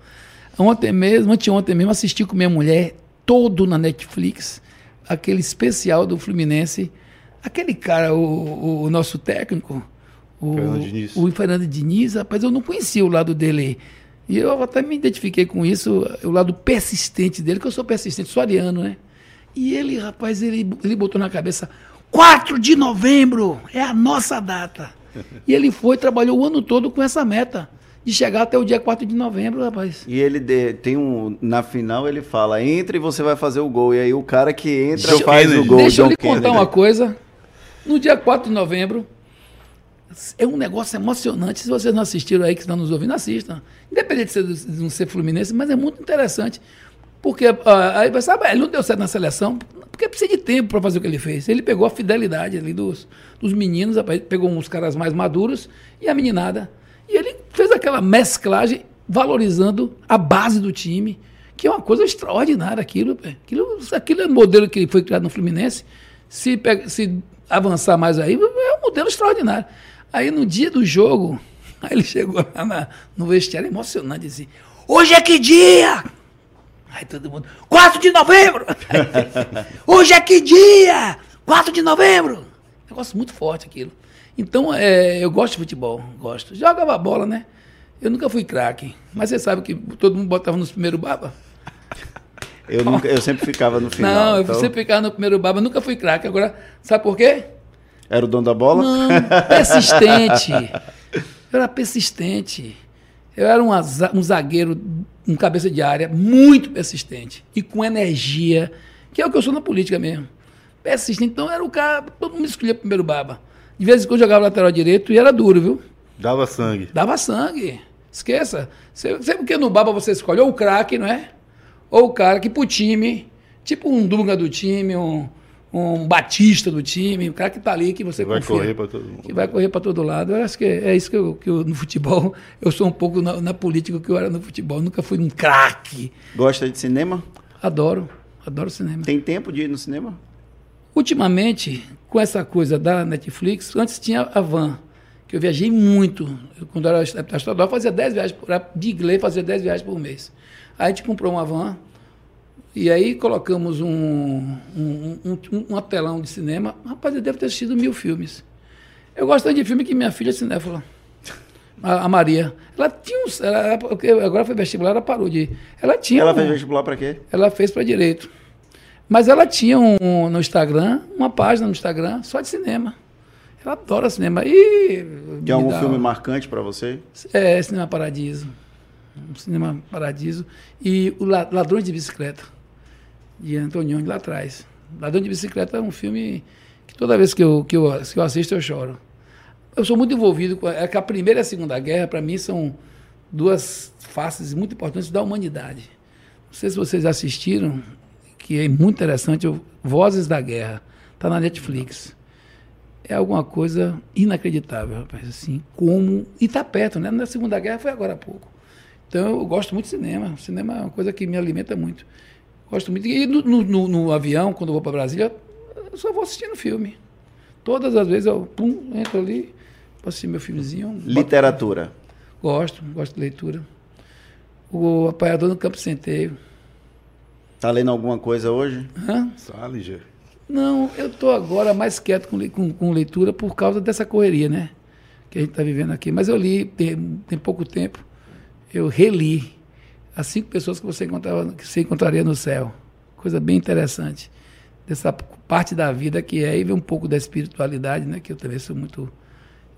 Ontem mesmo, anteontem mesmo, assisti com minha mulher, todo na Netflix, aquele especial do Fluminense. Aquele cara, o- o nosso técnico, o Fernando Diniz. o Fernando Diniz, rapaz, eu não conhecia o lado dele. E eu até me identifiquei com isso, o lado persistente dele, que eu sou persistente, sou ariano, né? E ele, rapaz, ele, ele botou na cabeça, 4 de novembro é a nossa data. E ele foi, trabalhou o ano todo com essa meta, de chegar até o dia 4 de novembro, rapaz. E ele de- tem um. Na final ele fala: entra e você vai fazer o gol. E aí o cara que entra John faz o gol. Deixa eu John lhe contar Kennedy. uma coisa. No dia 4 de novembro, é um negócio emocionante. Se vocês não assistiram aí, que estão nos ouvindo, assistam. Independente de, não ser fluminense, mas é muito interessante. Porque ah, aí você sabe, ele não deu certo na seleção, porque precisa de tempo para fazer o que ele fez. Ele pegou a fidelidade ali dos, dos meninos, pegou uns caras mais maduros e a meninada. E ele fez aquela mesclagem valorizando a base do time, que é uma coisa extraordinária aquilo. Aquilo, aquilo é o modelo que foi criado no Fluminense. Se, pega- se avançar mais aí, é um modelo extraordinário. Aí no dia do jogo, aí ele chegou lá na- no vestiário emocionante assim, hoje é que dia? Aí todo mundo, 4 de novembro! Hoje é que dia? 4 de novembro! negócio muito forte aquilo. Então, é, eu gosto de futebol, gosto. Jogava bola, né? Eu nunca fui craque, mas você sabe que todo mundo botava nos primeiros baba. Eu, nunca, eu sempre ficava no final. Não, eu então- sempre ficava no primeiro baba, nunca fui craque. Agora, sabe por quê? Era o dono da bola? Não, persistente. Eu era persistente. Eu era um, um zagueiro, um cabeça de área, muito persistente. E com energia, que é o que eu sou na política mesmo. Persistente. Então era o cara, todo mundo escolhia primeiro baba. De vez em quando eu jogava lateral direito e era duro, viu? Dava sangue. Dava sangue. Esqueça. Sempre que no Baba você escolhe ou o craque, não é? Ou o cara que pro time, tipo um Dunga do time, um, um Batista do time, o cara que tá ali que você Vai confia. correr pra todo mundo. Que vai correr para todo lado. Eu acho que é isso que eu, que eu- no futebol, eu sou um pouco na, na política que eu era no futebol. Nunca fui um craque. Gosta de cinema? Adoro, adoro cinema. Tem tempo de ir no cinema? Ultimamente, com essa coisa da Netflix, antes tinha a van, que eu viajei muito. Eu, quando eu era deputado estadual, eu fazia 10 viagens, por, de inglês, fazia 10 viagens por mês. Aí a gente comprou uma van, e aí colocamos um, um, um, um, um telão de cinema. Rapaz, eu devo ter assistido mil filmes. Eu gosto tanto de filme que minha filha é cinéfila. A, a Maria. Ela tinha uns. Ela, agora foi vestibular, ela parou de. Ela tinha. Ela um- fez vestibular pra quê? ela fez para direito. Mas ela tinha um, no Instagram, uma página no Instagram só de cinema. Ela adora cinema. E Tem algum dá- filme marcante pra você? É, Cinema Paradiso. Um Cinema Paradiso. E o La- Ladrões de Bicicleta, de Antonioni, lá atrás. Ladrões de Bicicleta é um filme que toda vez que eu, que eu, que eu assisto eu choro. Eu sou muito envolvido com. É que a Primeira e a Segunda Guerra, para mim, são duas faces muito importantes da humanidade. Não sei se vocês assistiram, que é muito interessante, o Vozes da Guerra. Está na Netflix. É alguma coisa inacreditável, rapaz. Assim, como. E está perto, né? Na Segunda Guerra foi agora há pouco. Então eu gosto muito de cinema. Cinema é uma coisa que me alimenta muito. Gosto muito. E no, no- no- no avião, quando eu vou para Brasília, eu só vou assistindo filme. Todas as vezes eu pum, entro ali, vou assistir meu filmezinho. boto- Literatura. Gosto, gosto de leitura. O Apanhador no Campo Centeio. Tá lendo alguma coisa hoje? Hã? Salinger. Não, eu estou agora mais quieto com, com- com leitura por causa dessa correria, né? Que a gente está vivendo aqui. Mas eu li tem, tem pouco tempo, eu reli as cinco pessoas que você, encontrava, que você encontraria no céu. Coisa bem interessante. Dessa parte da vida que é, aí vem um pouco da espiritualidade, né? Que eu também sou muito.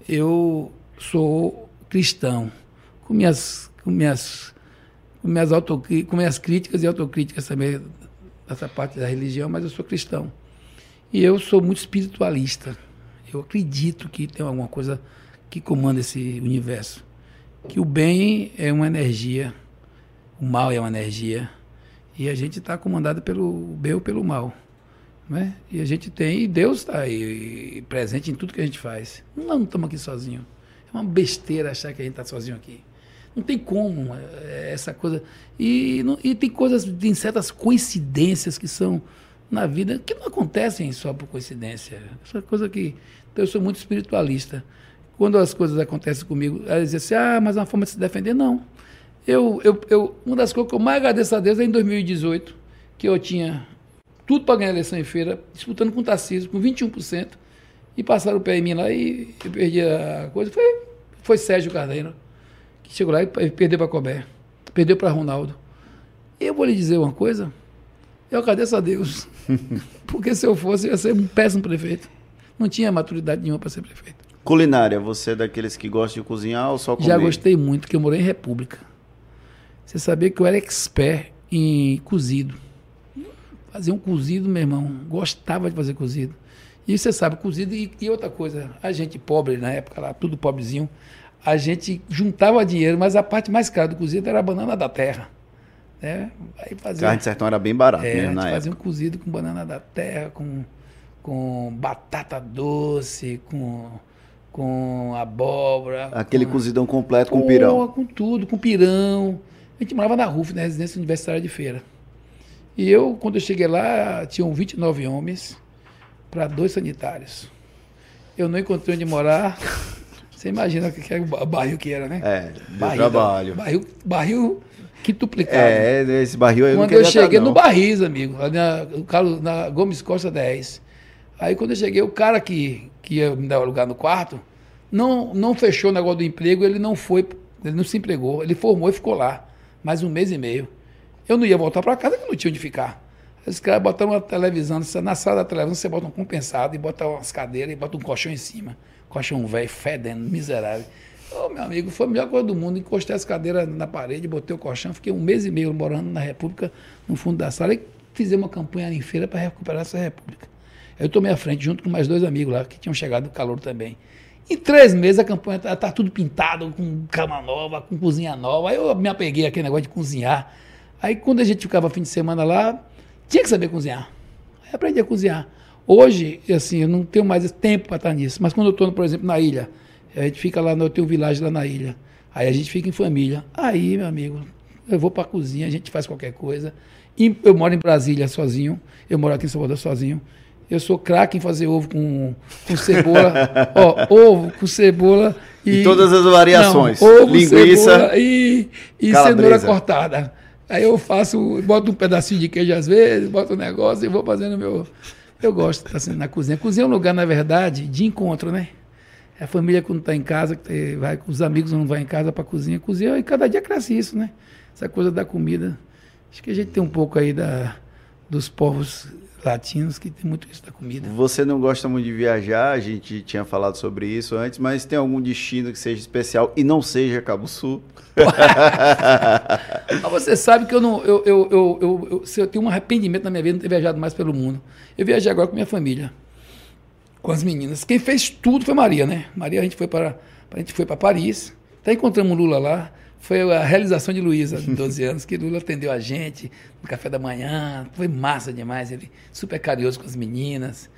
Eu sou cristão, com minhas, com minhas, com minhas, autocri- com minhas críticas e autocríticas também dessa parte da religião, mas eu sou cristão. E eu sou muito espiritualista. Eu acredito que tem alguma coisa que comanda esse universo. Que o bem é uma energia, o mal é uma energia, e a gente está comandado pelo bem ou pelo mal. Né? E a gente tem, e Deus está aí presente em tudo que a gente faz. Nós não estamos aqui sozinhos. É uma besteira achar que a gente está sozinho aqui. Não tem como é, essa coisa. E, não- e tem coisas, tem certas coincidências que são na vida que não acontecem só por coincidência. Essa coisa que. Então, eu sou muito espiritualista. Quando as coisas acontecem comigo, ela diz assim: ah, mas é uma forma de se defender. Não. Eu, eu, eu, uma das coisas que eu mais agradeço a Deus é em 2018, que eu tinha tudo para ganhar a eleição em feira, disputando com o Tarcísio, com 21%, e passaram o pé em mim lá e eu perdi a coisa. Foi, foi Sérgio Carneiro, que chegou lá e perdeu para Colbert, perdeu para Ronaldo. Eu vou lhe dizer uma coisa, eu agradeço a Deus, porque se eu fosse, eu ia ser um péssimo prefeito. Não tinha maturidade nenhuma para ser prefeito. Culinária, você é daqueles que gosta de cozinhar ou só comer? Já gostei muito, que eu morei em República. Você sabia que eu era expert em cozido. Fazia um cozido, meu irmão. Gostava de fazer cozido. E você sabe, cozido e, e outra coisa. A gente pobre na época, lá, tudo pobrezinho, a gente juntava dinheiro, mas a parte mais cara do cozido era a banana da terra. Né? Aí fazia, Carne de sertão era bem barato é, mesmo na fazia época. um cozido com banana da terra, com, com batata doce, com, com abóbora. Aquele com, cozidão completo com Pô, pirão. Com tudo, com pirão. A gente morava na RUF, na Residência Universitária de Feira. E eu, quando eu cheguei lá, tinham 29 homens para dois sanitários. Eu não encontrei onde morar. Você imagina o que que era o ba- barril que era, né? É, Barril, trabalho. Barril, barril que duplicado. É, esse barril aí eu Quando eu cheguei estar, no. Barris, amigo, na, na Gomes Costa 10. Aí quando eu cheguei, o cara que, que ia me dar lugar no quarto, não, não fechou o negócio do emprego, ele não foi, ele não se empregou, ele formou e ficou lá, mais um mês e meio. Eu não ia voltar para casa, que não tinha onde ficar. Os caras botaram uma televisão, na sala da televisão você bota um compensado e bota umas cadeiras e bota um colchão em cima. Colchão velho, fedendo, miserável. Ô, meu amigo, foi a melhor coisa do mundo. Encostei as cadeiras na parede, botei o colchão, fiquei um mês e meio morando na República, no fundo da sala, e fizemos uma campanha em feira para recuperar essa República. Eu tomei a frente junto com mais dois amigos lá, que tinham chegado do calor também. Em três meses a campanha está tá tudo pintado, com cama nova, com cozinha nova. Aí eu me apeguei aquele negócio de cozinhar. Aí quando a gente ficava fim de semana lá, tinha que saber cozinhar. Aí aprendi a cozinhar. Hoje, assim, eu não tenho mais tempo para estar nisso. Mas quando eu estou, por exemplo, na ilha, a gente fica lá, no, eu tenho um vilagem lá na ilha. Aí a gente fica em família. Aí, meu amigo, eu vou para a cozinha, a gente faz qualquer coisa. Eu moro em Brasília sozinho, eu moro aqui em Salvador sozinho. Eu sou craque em fazer ovo com, com cebola. Ó, ovo com cebola e. E todas as variações. Não, ovo, linguiça. E, e cenoura cortada. Aí eu faço, boto um pedacinho de queijo às vezes, boto um negócio e vou fazendo meu. Eu gosto de estar assim, na cozinha. Cozinha é um lugar, na verdade, de encontro, né? É a família quando está em casa, vai com os amigos não vai em casa para cozinha, cozinha, e cada dia cresce isso, né? Essa coisa da comida. Acho que a gente tem um pouco aí da, dos povos latinos que tem muito isso da comida. Você não gosta muito de viajar, a gente tinha falado sobre isso antes, mas tem algum destino que seja especial e não seja Cabo Sul? você sabe que eu não. Eu, eu, eu, eu, eu, tenho um arrependimento na minha vida de não ter viajado mais pelo mundo. Eu viajei agora com minha família, com as meninas. Quem fez tudo foi Maria, né? Maria, a gente foi para, a gente foi para Paris, até encontramos Lula lá foi a realização de Luísa, de 12 anos, que Lula atendeu a gente no café da manhã. Foi massa demais, ele super carinhoso com as meninas.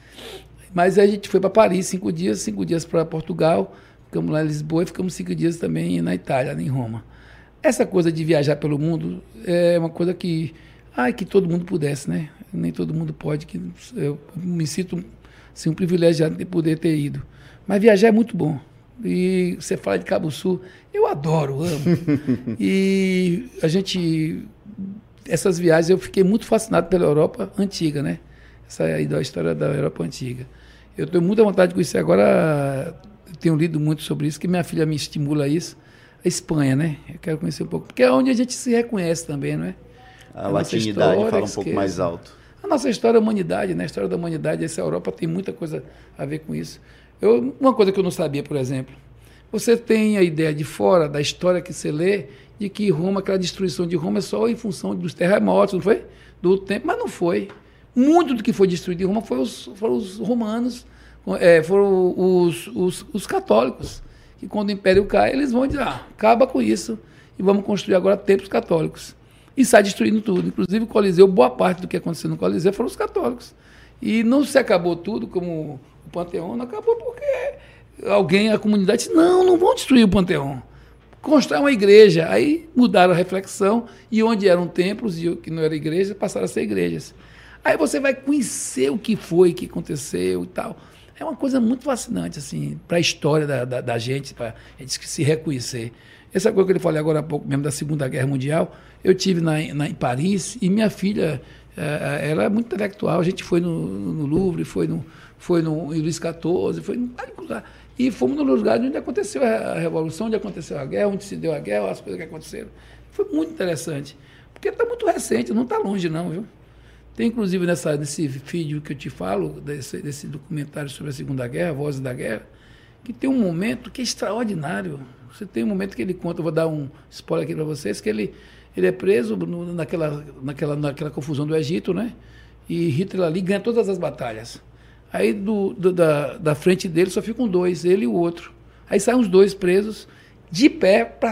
Mas a gente foi para Paris cinco dias, cinco dias para Portugal, ficamos lá em Lisboa e ficamos cinco dias também na Itália, em Roma. Essa coisa de viajar pelo mundo é uma coisa que, ai, que todo mundo pudesse, né? Nem todo mundo pode, que eu me sinto assim, um privilegiado de poder ter ido. Mas viajar é muito bom. E você fala de Cabo Sul, eu adoro, amo. e a gente. Essas viagens eu fiquei muito fascinado pela Europa antiga, né? Essa é a história da Europa antiga. Eu tenho muita vontade de conhecer agora. Tenho lido muito sobre isso, que minha filha me estimula a isso. A Espanha, né? Eu quero conhecer um pouco. Porque é onde a gente se reconhece também, não é? A, a latinidade fala um pouco mais alto. A nossa história é a humanidade, né? A história da humanidade, essa Europa tem muita coisa a ver com isso. Eu, uma coisa que eu não sabia, por exemplo, você tem a ideia de fora da história que você lê de que Roma, aquela destruição de Roma é só em função dos terremotos, não foi? Do tempo, mas não foi. Muito do que foi destruído em Roma foi os, foram os romanos, é, foram os, os, os, católicos, que quando o império cai, eles vão dizer, ah, acaba com isso e vamos construir agora templos católicos. E sai destruindo tudo. Inclusive o Coliseu, boa parte do que aconteceu no Coliseu foram os católicos. E não se acabou tudo, como Panteão não acabou porque alguém, a comunidade, disse, não, não vão destruir o Panteão. Constrói uma igreja. Aí mudaram a reflexão e onde eram templos e que não era igreja, passaram a ser igrejas. Aí você vai conhecer o que foi, o que aconteceu e tal. É uma coisa muito fascinante, assim, para a história da, da, da gente, para a gente se reconhecer. Essa coisa que ele falou agora há pouco mesmo da Segunda Guerra Mundial, eu tive na, na em Paris e minha filha, é, ela é muito intelectual. A gente foi no, no Louvre, foi no, foi no, em Luís XIV, foi em vários lugares. E fomos no lugar onde aconteceu a Revolução, onde aconteceu a guerra, onde se deu a guerra, as coisas que aconteceram. Foi muito interessante. Porque está muito recente, não está longe não, viu? Tem inclusive nessa, nesse vídeo que eu te falo, desse, desse documentário sobre a Segunda Guerra, Vozes da Guerra, que tem um momento que é extraordinário. Você tem um momento que ele conta, eu vou dar um spoiler aqui para vocês, que ele, ele é preso no, naquela, naquela, naquela confusão do Egito, né? E Hitler ali ganha todas as batalhas. Aí do, do, da, da frente dele só ficam dois, ele e o outro. Aí saem os dois presos de pé para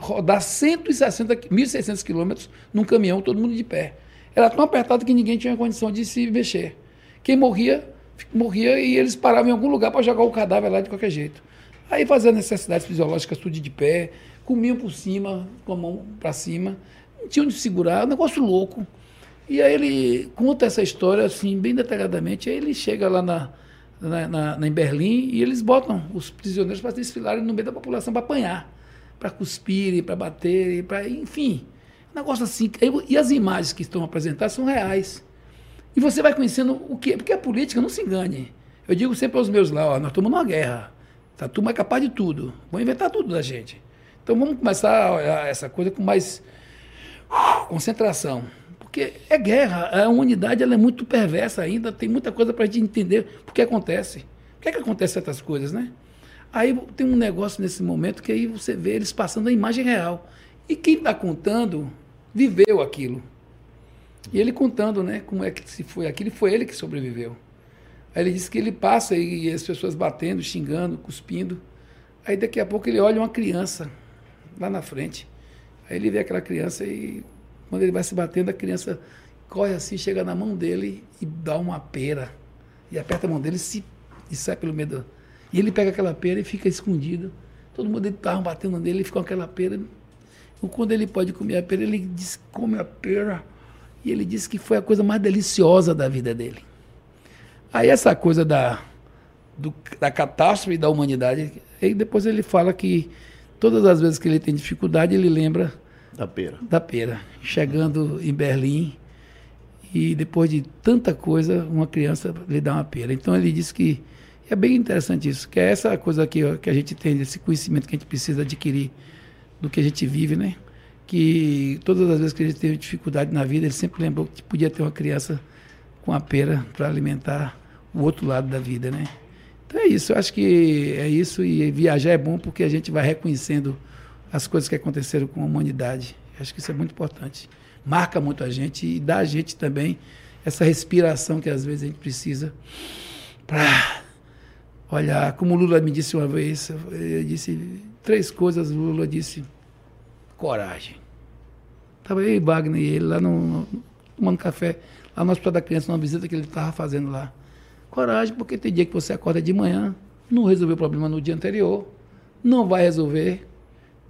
rodar 160, 1.600 quilômetros num caminhão, todo mundo de pé. Era tão apertado que ninguém tinha condição de se mexer. Quem morria, morria e eles paravam em algum lugar para jogar o cadáver lá de qualquer jeito. Aí faziam necessidades fisiológicas tudo de pé, comiam por cima, com a mão para cima, não de segurar, um negócio louco. E aí ele conta essa história assim, bem detalhadamente. Aí ele chega lá na, na, na, na em Berlim e eles botam os prisioneiros para desfilarem no meio da população para apanhar, para cuspirem, para baterem, para enfim. Um negócio assim. E as imagens que estão apresentadas são reais. E você vai conhecendo o que Porque a política, não se engane. Eu digo sempre aos meus lá, ó, nós estamos numa guerra. Tá, a turma é capaz de tudo. Vão inventar tudo da gente. Então vamos começar a olhar essa coisa com mais concentração. Porque é guerra, a humanidade ela é muito perversa ainda, tem muita coisa para a gente entender por que acontece. Por que, é que acontece certas coisas, né? Aí tem um negócio nesse momento que aí você vê eles passando a imagem real. E quem está contando viveu aquilo. E ele contando, né, como é que se foi aquilo, foi ele que sobreviveu. Aí ele disse que ele passa e, as pessoas batendo, xingando, cuspindo. Aí daqui a pouco ele olha uma criança lá na frente. Aí ele vê aquela criança e quando ele vai se batendo, a criança corre assim, chega na mão dele e dá uma pera. E aperta a mão dele e, se, e sai pelo meio do... E ele pega aquela pera e fica escondido. Todo mundo estava batendo nele, ele fica com aquela pera. E quando ele pode comer a pera, ele diz come a pera. E ele disse que foi a coisa mais deliciosa da vida dele. Aí essa coisa da, do, da catástrofe da humanidade, aí depois ele fala que todas as vezes que ele tem dificuldade, ele lembra da pera. Da pera. Chegando em Berlim e depois de tanta coisa, uma criança lhe dá uma pera. Então ele disse que é bem interessante isso, que é essa coisa aqui ó, que a gente tem, esse conhecimento que a gente precisa adquirir do que a gente vive, né? Que todas as vezes que a gente teve dificuldade na vida, ele sempre lembrou que podia ter uma criança com a pera para alimentar o outro lado da vida, né? Então é isso, eu acho que é isso e viajar é bom porque a gente vai reconhecendo as coisas que aconteceram com a humanidade. Eu acho que isso é muito importante. Marca muito a gente e dá a gente também essa respiração que às vezes a gente precisa para olhar. Como Lula me disse uma vez, ele disse três coisas. Lula disse: coragem. Estava eu e Wagner e ele lá no, tomando café, lá no Hospital da Criança, numa visita que ele estava fazendo lá. Coragem, porque tem dia que você acorda de manhã, não resolveu o problema no dia anterior, não vai resolver,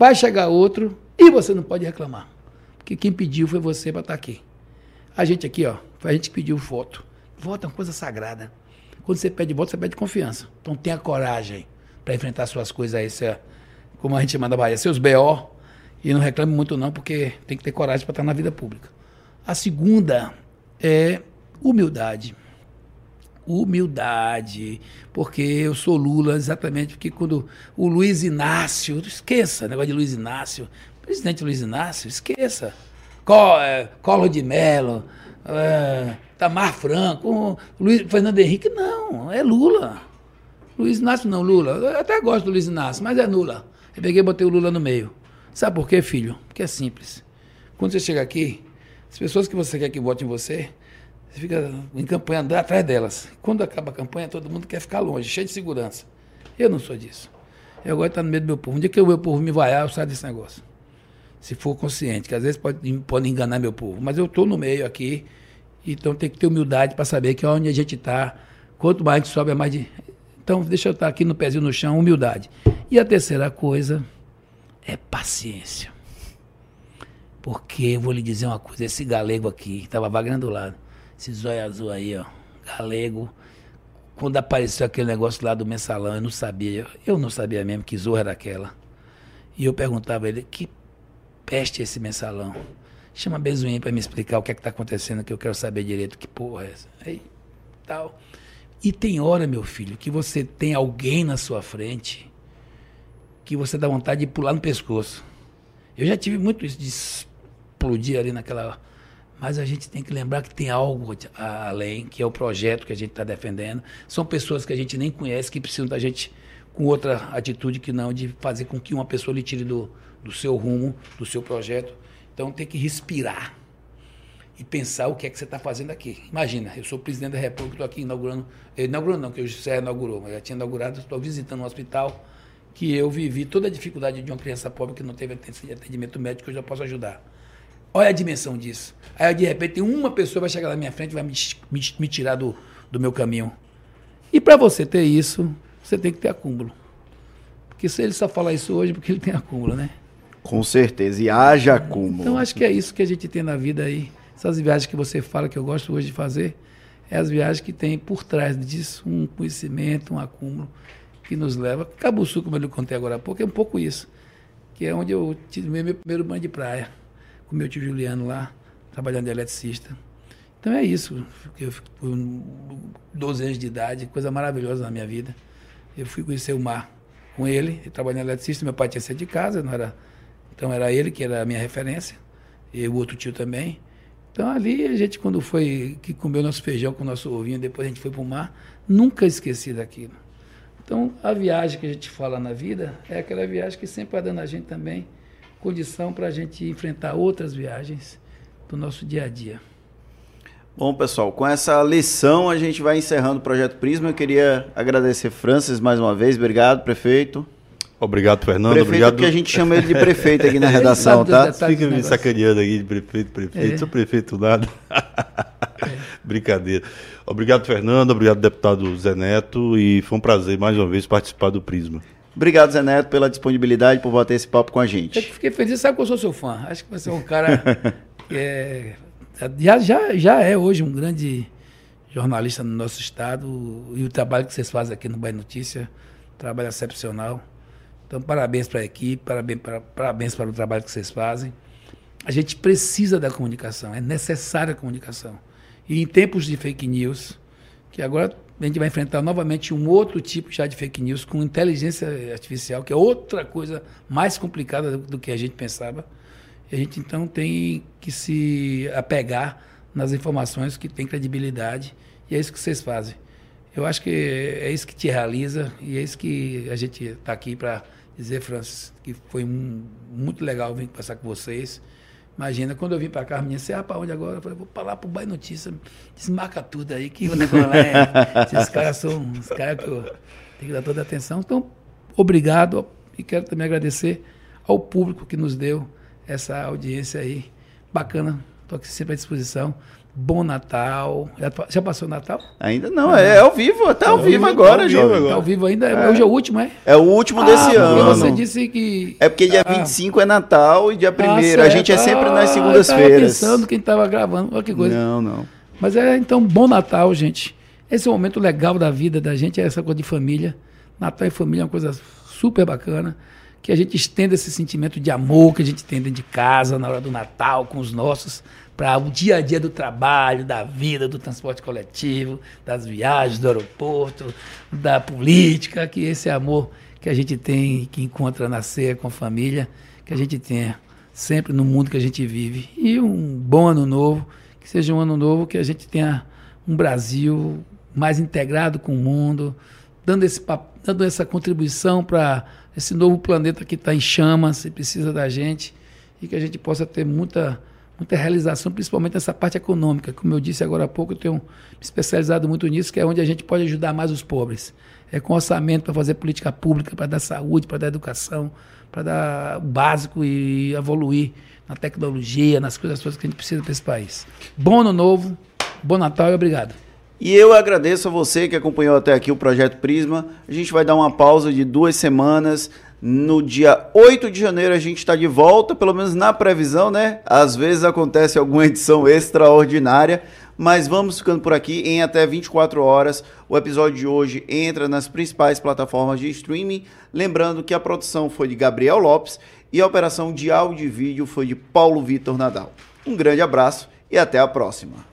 vai chegar outro e você não pode reclamar. Porque quem pediu foi você para estar tá aqui. A gente aqui, ó, foi a gente que pediu voto. Voto é uma coisa sagrada. Quando você pede voto, você pede confiança. Então tenha coragem para enfrentar suas coisas aí, você, como a gente chama da Bahia, seus BO. E não reclame muito não, porque tem que ter coragem para estar na vida pública. A segunda é humildade humildade, porque eu sou Lula exatamente porque quando o Luiz Inácio, esqueça negócio de Luiz Inácio, presidente Luiz Inácio, esqueça. É, Collor de Mello, é, Tamar Franco, Luiz, Fernando Henrique, não, é Lula. Luiz Inácio não, Lula. Eu até gosto do Luiz Inácio, mas é Lula. Eu peguei e botei o Lula no meio. Sabe por quê, filho? Porque é simples. Quando você chega aqui, as pessoas que você quer que votem em você, você fica em campanha andar atrás delas. Quando acaba a campanha, todo mundo quer ficar longe, cheio de segurança. Eu não sou disso. Eu gosto de estar no meio do meu povo. Um dia que o meu povo me vaiar, eu saio desse negócio. Se for consciente, que às vezes pode, pode enganar meu povo. Mas eu estou no meio aqui, então tem que ter humildade para saber que onde a gente está, quanto mais a gente sobe, é mais de. Então, deixa eu estar aqui no pezinho no chão, humildade. E a terceira coisa é paciência. Porque eu vou lhe dizer uma coisa: esse galego aqui, estava vagando do lado esse zóio azul aí, ó, galego. Quando apareceu aquele negócio lá do mensalão, eu não sabia. Eu não sabia mesmo que zorra era aquela. E eu perguntava a ele, que peste é esse mensalão? Chama Bezuim para me explicar o que é que tá acontecendo, que eu quero saber direito que porra é essa. Aí, tal. E tem hora, meu filho, que você tem alguém na sua frente que você dá vontade de pular no pescoço. Eu já tive muito isso de explodir ali naquela mas a gente tem que lembrar que tem algo além, que é o projeto que a gente está defendendo. São pessoas que a gente nem conhece, que precisam da gente com outra atitude que não de fazer com que uma pessoa lhe tire do, do seu rumo, do seu projeto. Então tem que respirar e pensar o que é que você está fazendo aqui. Imagina, eu sou presidente da República, estou aqui inaugurando, inaugurando não, que o José inaugurou, mas já tinha inaugurado, estou visitando um hospital que eu vivi toda a dificuldade de uma criança pobre que não teve atendimento médico, eu já posso ajudar. Olha a dimensão disso. Aí, de repente, uma pessoa vai chegar na minha frente e vai me, me, me tirar do, do meu caminho. E para você ter isso, você tem que ter acúmulo. Porque se ele só falar isso hoje, porque ele tem acúmulo, né? Com certeza, e haja acúmulo. Então, acho que é isso que a gente tem na vida aí. Essas viagens que você fala que eu gosto hoje de fazer, é as viagens que tem por trás disso um conhecimento, um acúmulo que nos leva. Cabuçu, como eu lhe contei agora há pouco, é um pouco isso. Que é onde eu tive meu primeiro banho de praia com meu tio Juliano lá, trabalhando de eletricista, Então é isso. Eu fui com 12 anos de idade, coisa maravilhosa na minha vida. Eu fui conhecer o mar com ele, eu trabalhando eletricista, meu pai tinha saído de casa, não era, então era ele que era a minha referência, e o outro tio também. Então ali a gente, quando foi, que comeu nosso feijão com nosso ovinho, depois a gente foi para o mar, nunca esqueci daquilo. Então a viagem que a gente fala na vida é aquela viagem que sempre vai dando a gente também condição para a gente enfrentar outras viagens do nosso dia a dia. Bom, pessoal, com essa lição a gente vai encerrando o Projeto Prisma. Eu queria agradecer Francis mais uma vez. Obrigado, prefeito. Obrigado, Fernando. Prefeito obrigado. porque a gente chama ele de prefeito aqui na redação, tá? Fica me sacaneando aqui de prefeito, prefeito. É. Sou prefeito nada. É. Brincadeira. Obrigado, Fernando. Obrigado, deputado Zé Neto. E foi um prazer mais uma vez participar do Prisma. Obrigado, Zé Neto, pela disponibilidade, por bater esse papo com a gente. Eu fiquei feliz, sabe que eu sou seu fã. Acho que você é um cara que é já, já, já é hoje um grande jornalista no nosso estado e o trabalho que vocês fazem aqui no Bahia Notícia, trabalho excepcional. Então, parabéns para a equipe, parabéns para, parabéns para o trabalho que vocês fazem. A gente precisa da comunicação, é necessária a comunicação. E em tempos de fake news, que agora a gente vai enfrentar novamente um outro tipo já de fake news com inteligência artificial, que é outra coisa mais complicada do, que a gente pensava. A gente então tem que se apegar nas informações que têm credibilidade e é isso que vocês fazem. Eu acho que é isso que te realiza e é isso que a gente está aqui para dizer, Francis, que foi muito legal vir passar com vocês. Imagina, quando eu vim para a menina disse, ah, para onde agora? Eu falei, vou para lá para o Bahia Notícia, desmarca tudo aí, que o negócio lá é... Esses caras são os caras que eu tenho que dar toda a atenção. Então, obrigado e quero também agradecer ao público que nos deu essa audiência aí. Bacana, estou aqui sempre à disposição. Bom Natal. Já, passou o Natal? Ainda não, é, é ao vivo, até ao, ao vivo, vivo, agora, Jovem. Está ao vivo ainda? É. Hoje é o último, é? É o último ah, desse ano. você disse que. É porque dia ah. 25 é Natal e dia 1 ah, a gente é sempre nas ah, segundas-feiras. pensando quem estava gravando, olha que coisa. Não, não. Mas é, então, bom Natal, gente. Esse é o momento legal da vida da gente, é essa coisa de família. Natal e família é uma coisa super bacana que a gente estenda esse sentimento de amor que a gente tem dentro de casa, na hora do Natal, com os nossos, para o dia a dia do trabalho, da vida, do transporte coletivo, das viagens, do aeroporto, da política, que esse amor que a gente tem, que encontra na ceia com a família, que a gente tenha sempre no mundo que a gente vive. E um bom ano novo, que seja um ano novo que a gente tenha um Brasil mais integrado com o mundo, dando, esse, dando essa contribuição para esse novo planeta que está em chamas e precisa da gente e que a gente possa ter muita, muita realização, principalmente nessa parte econômica. Como eu disse agora há pouco, eu tenho me especializado muito nisso, que é onde a gente pode ajudar mais os pobres. É com orçamento para fazer política pública, para dar saúde, para dar educação, para dar o básico e evoluir na tecnologia, nas coisas todas que a gente precisa para esse país. Bom ano novo, bom Natal e obrigado. E eu agradeço a você que acompanhou até aqui o Projeto Prisma. A gente vai dar uma pausa de duas semanas. No dia 8 de janeiro a gente está de volta, pelo menos na previsão, né? Às vezes acontece alguma edição extraordinária, mas vamos ficando por aqui em até 24 horas. O episódio de hoje entra nas principais plataformas de streaming. Lembrando que a produção foi de Gabriel Lopes e a operação de áudio e vídeo foi de Paulo Vitor Nadal. Um grande abraço e até a próxima.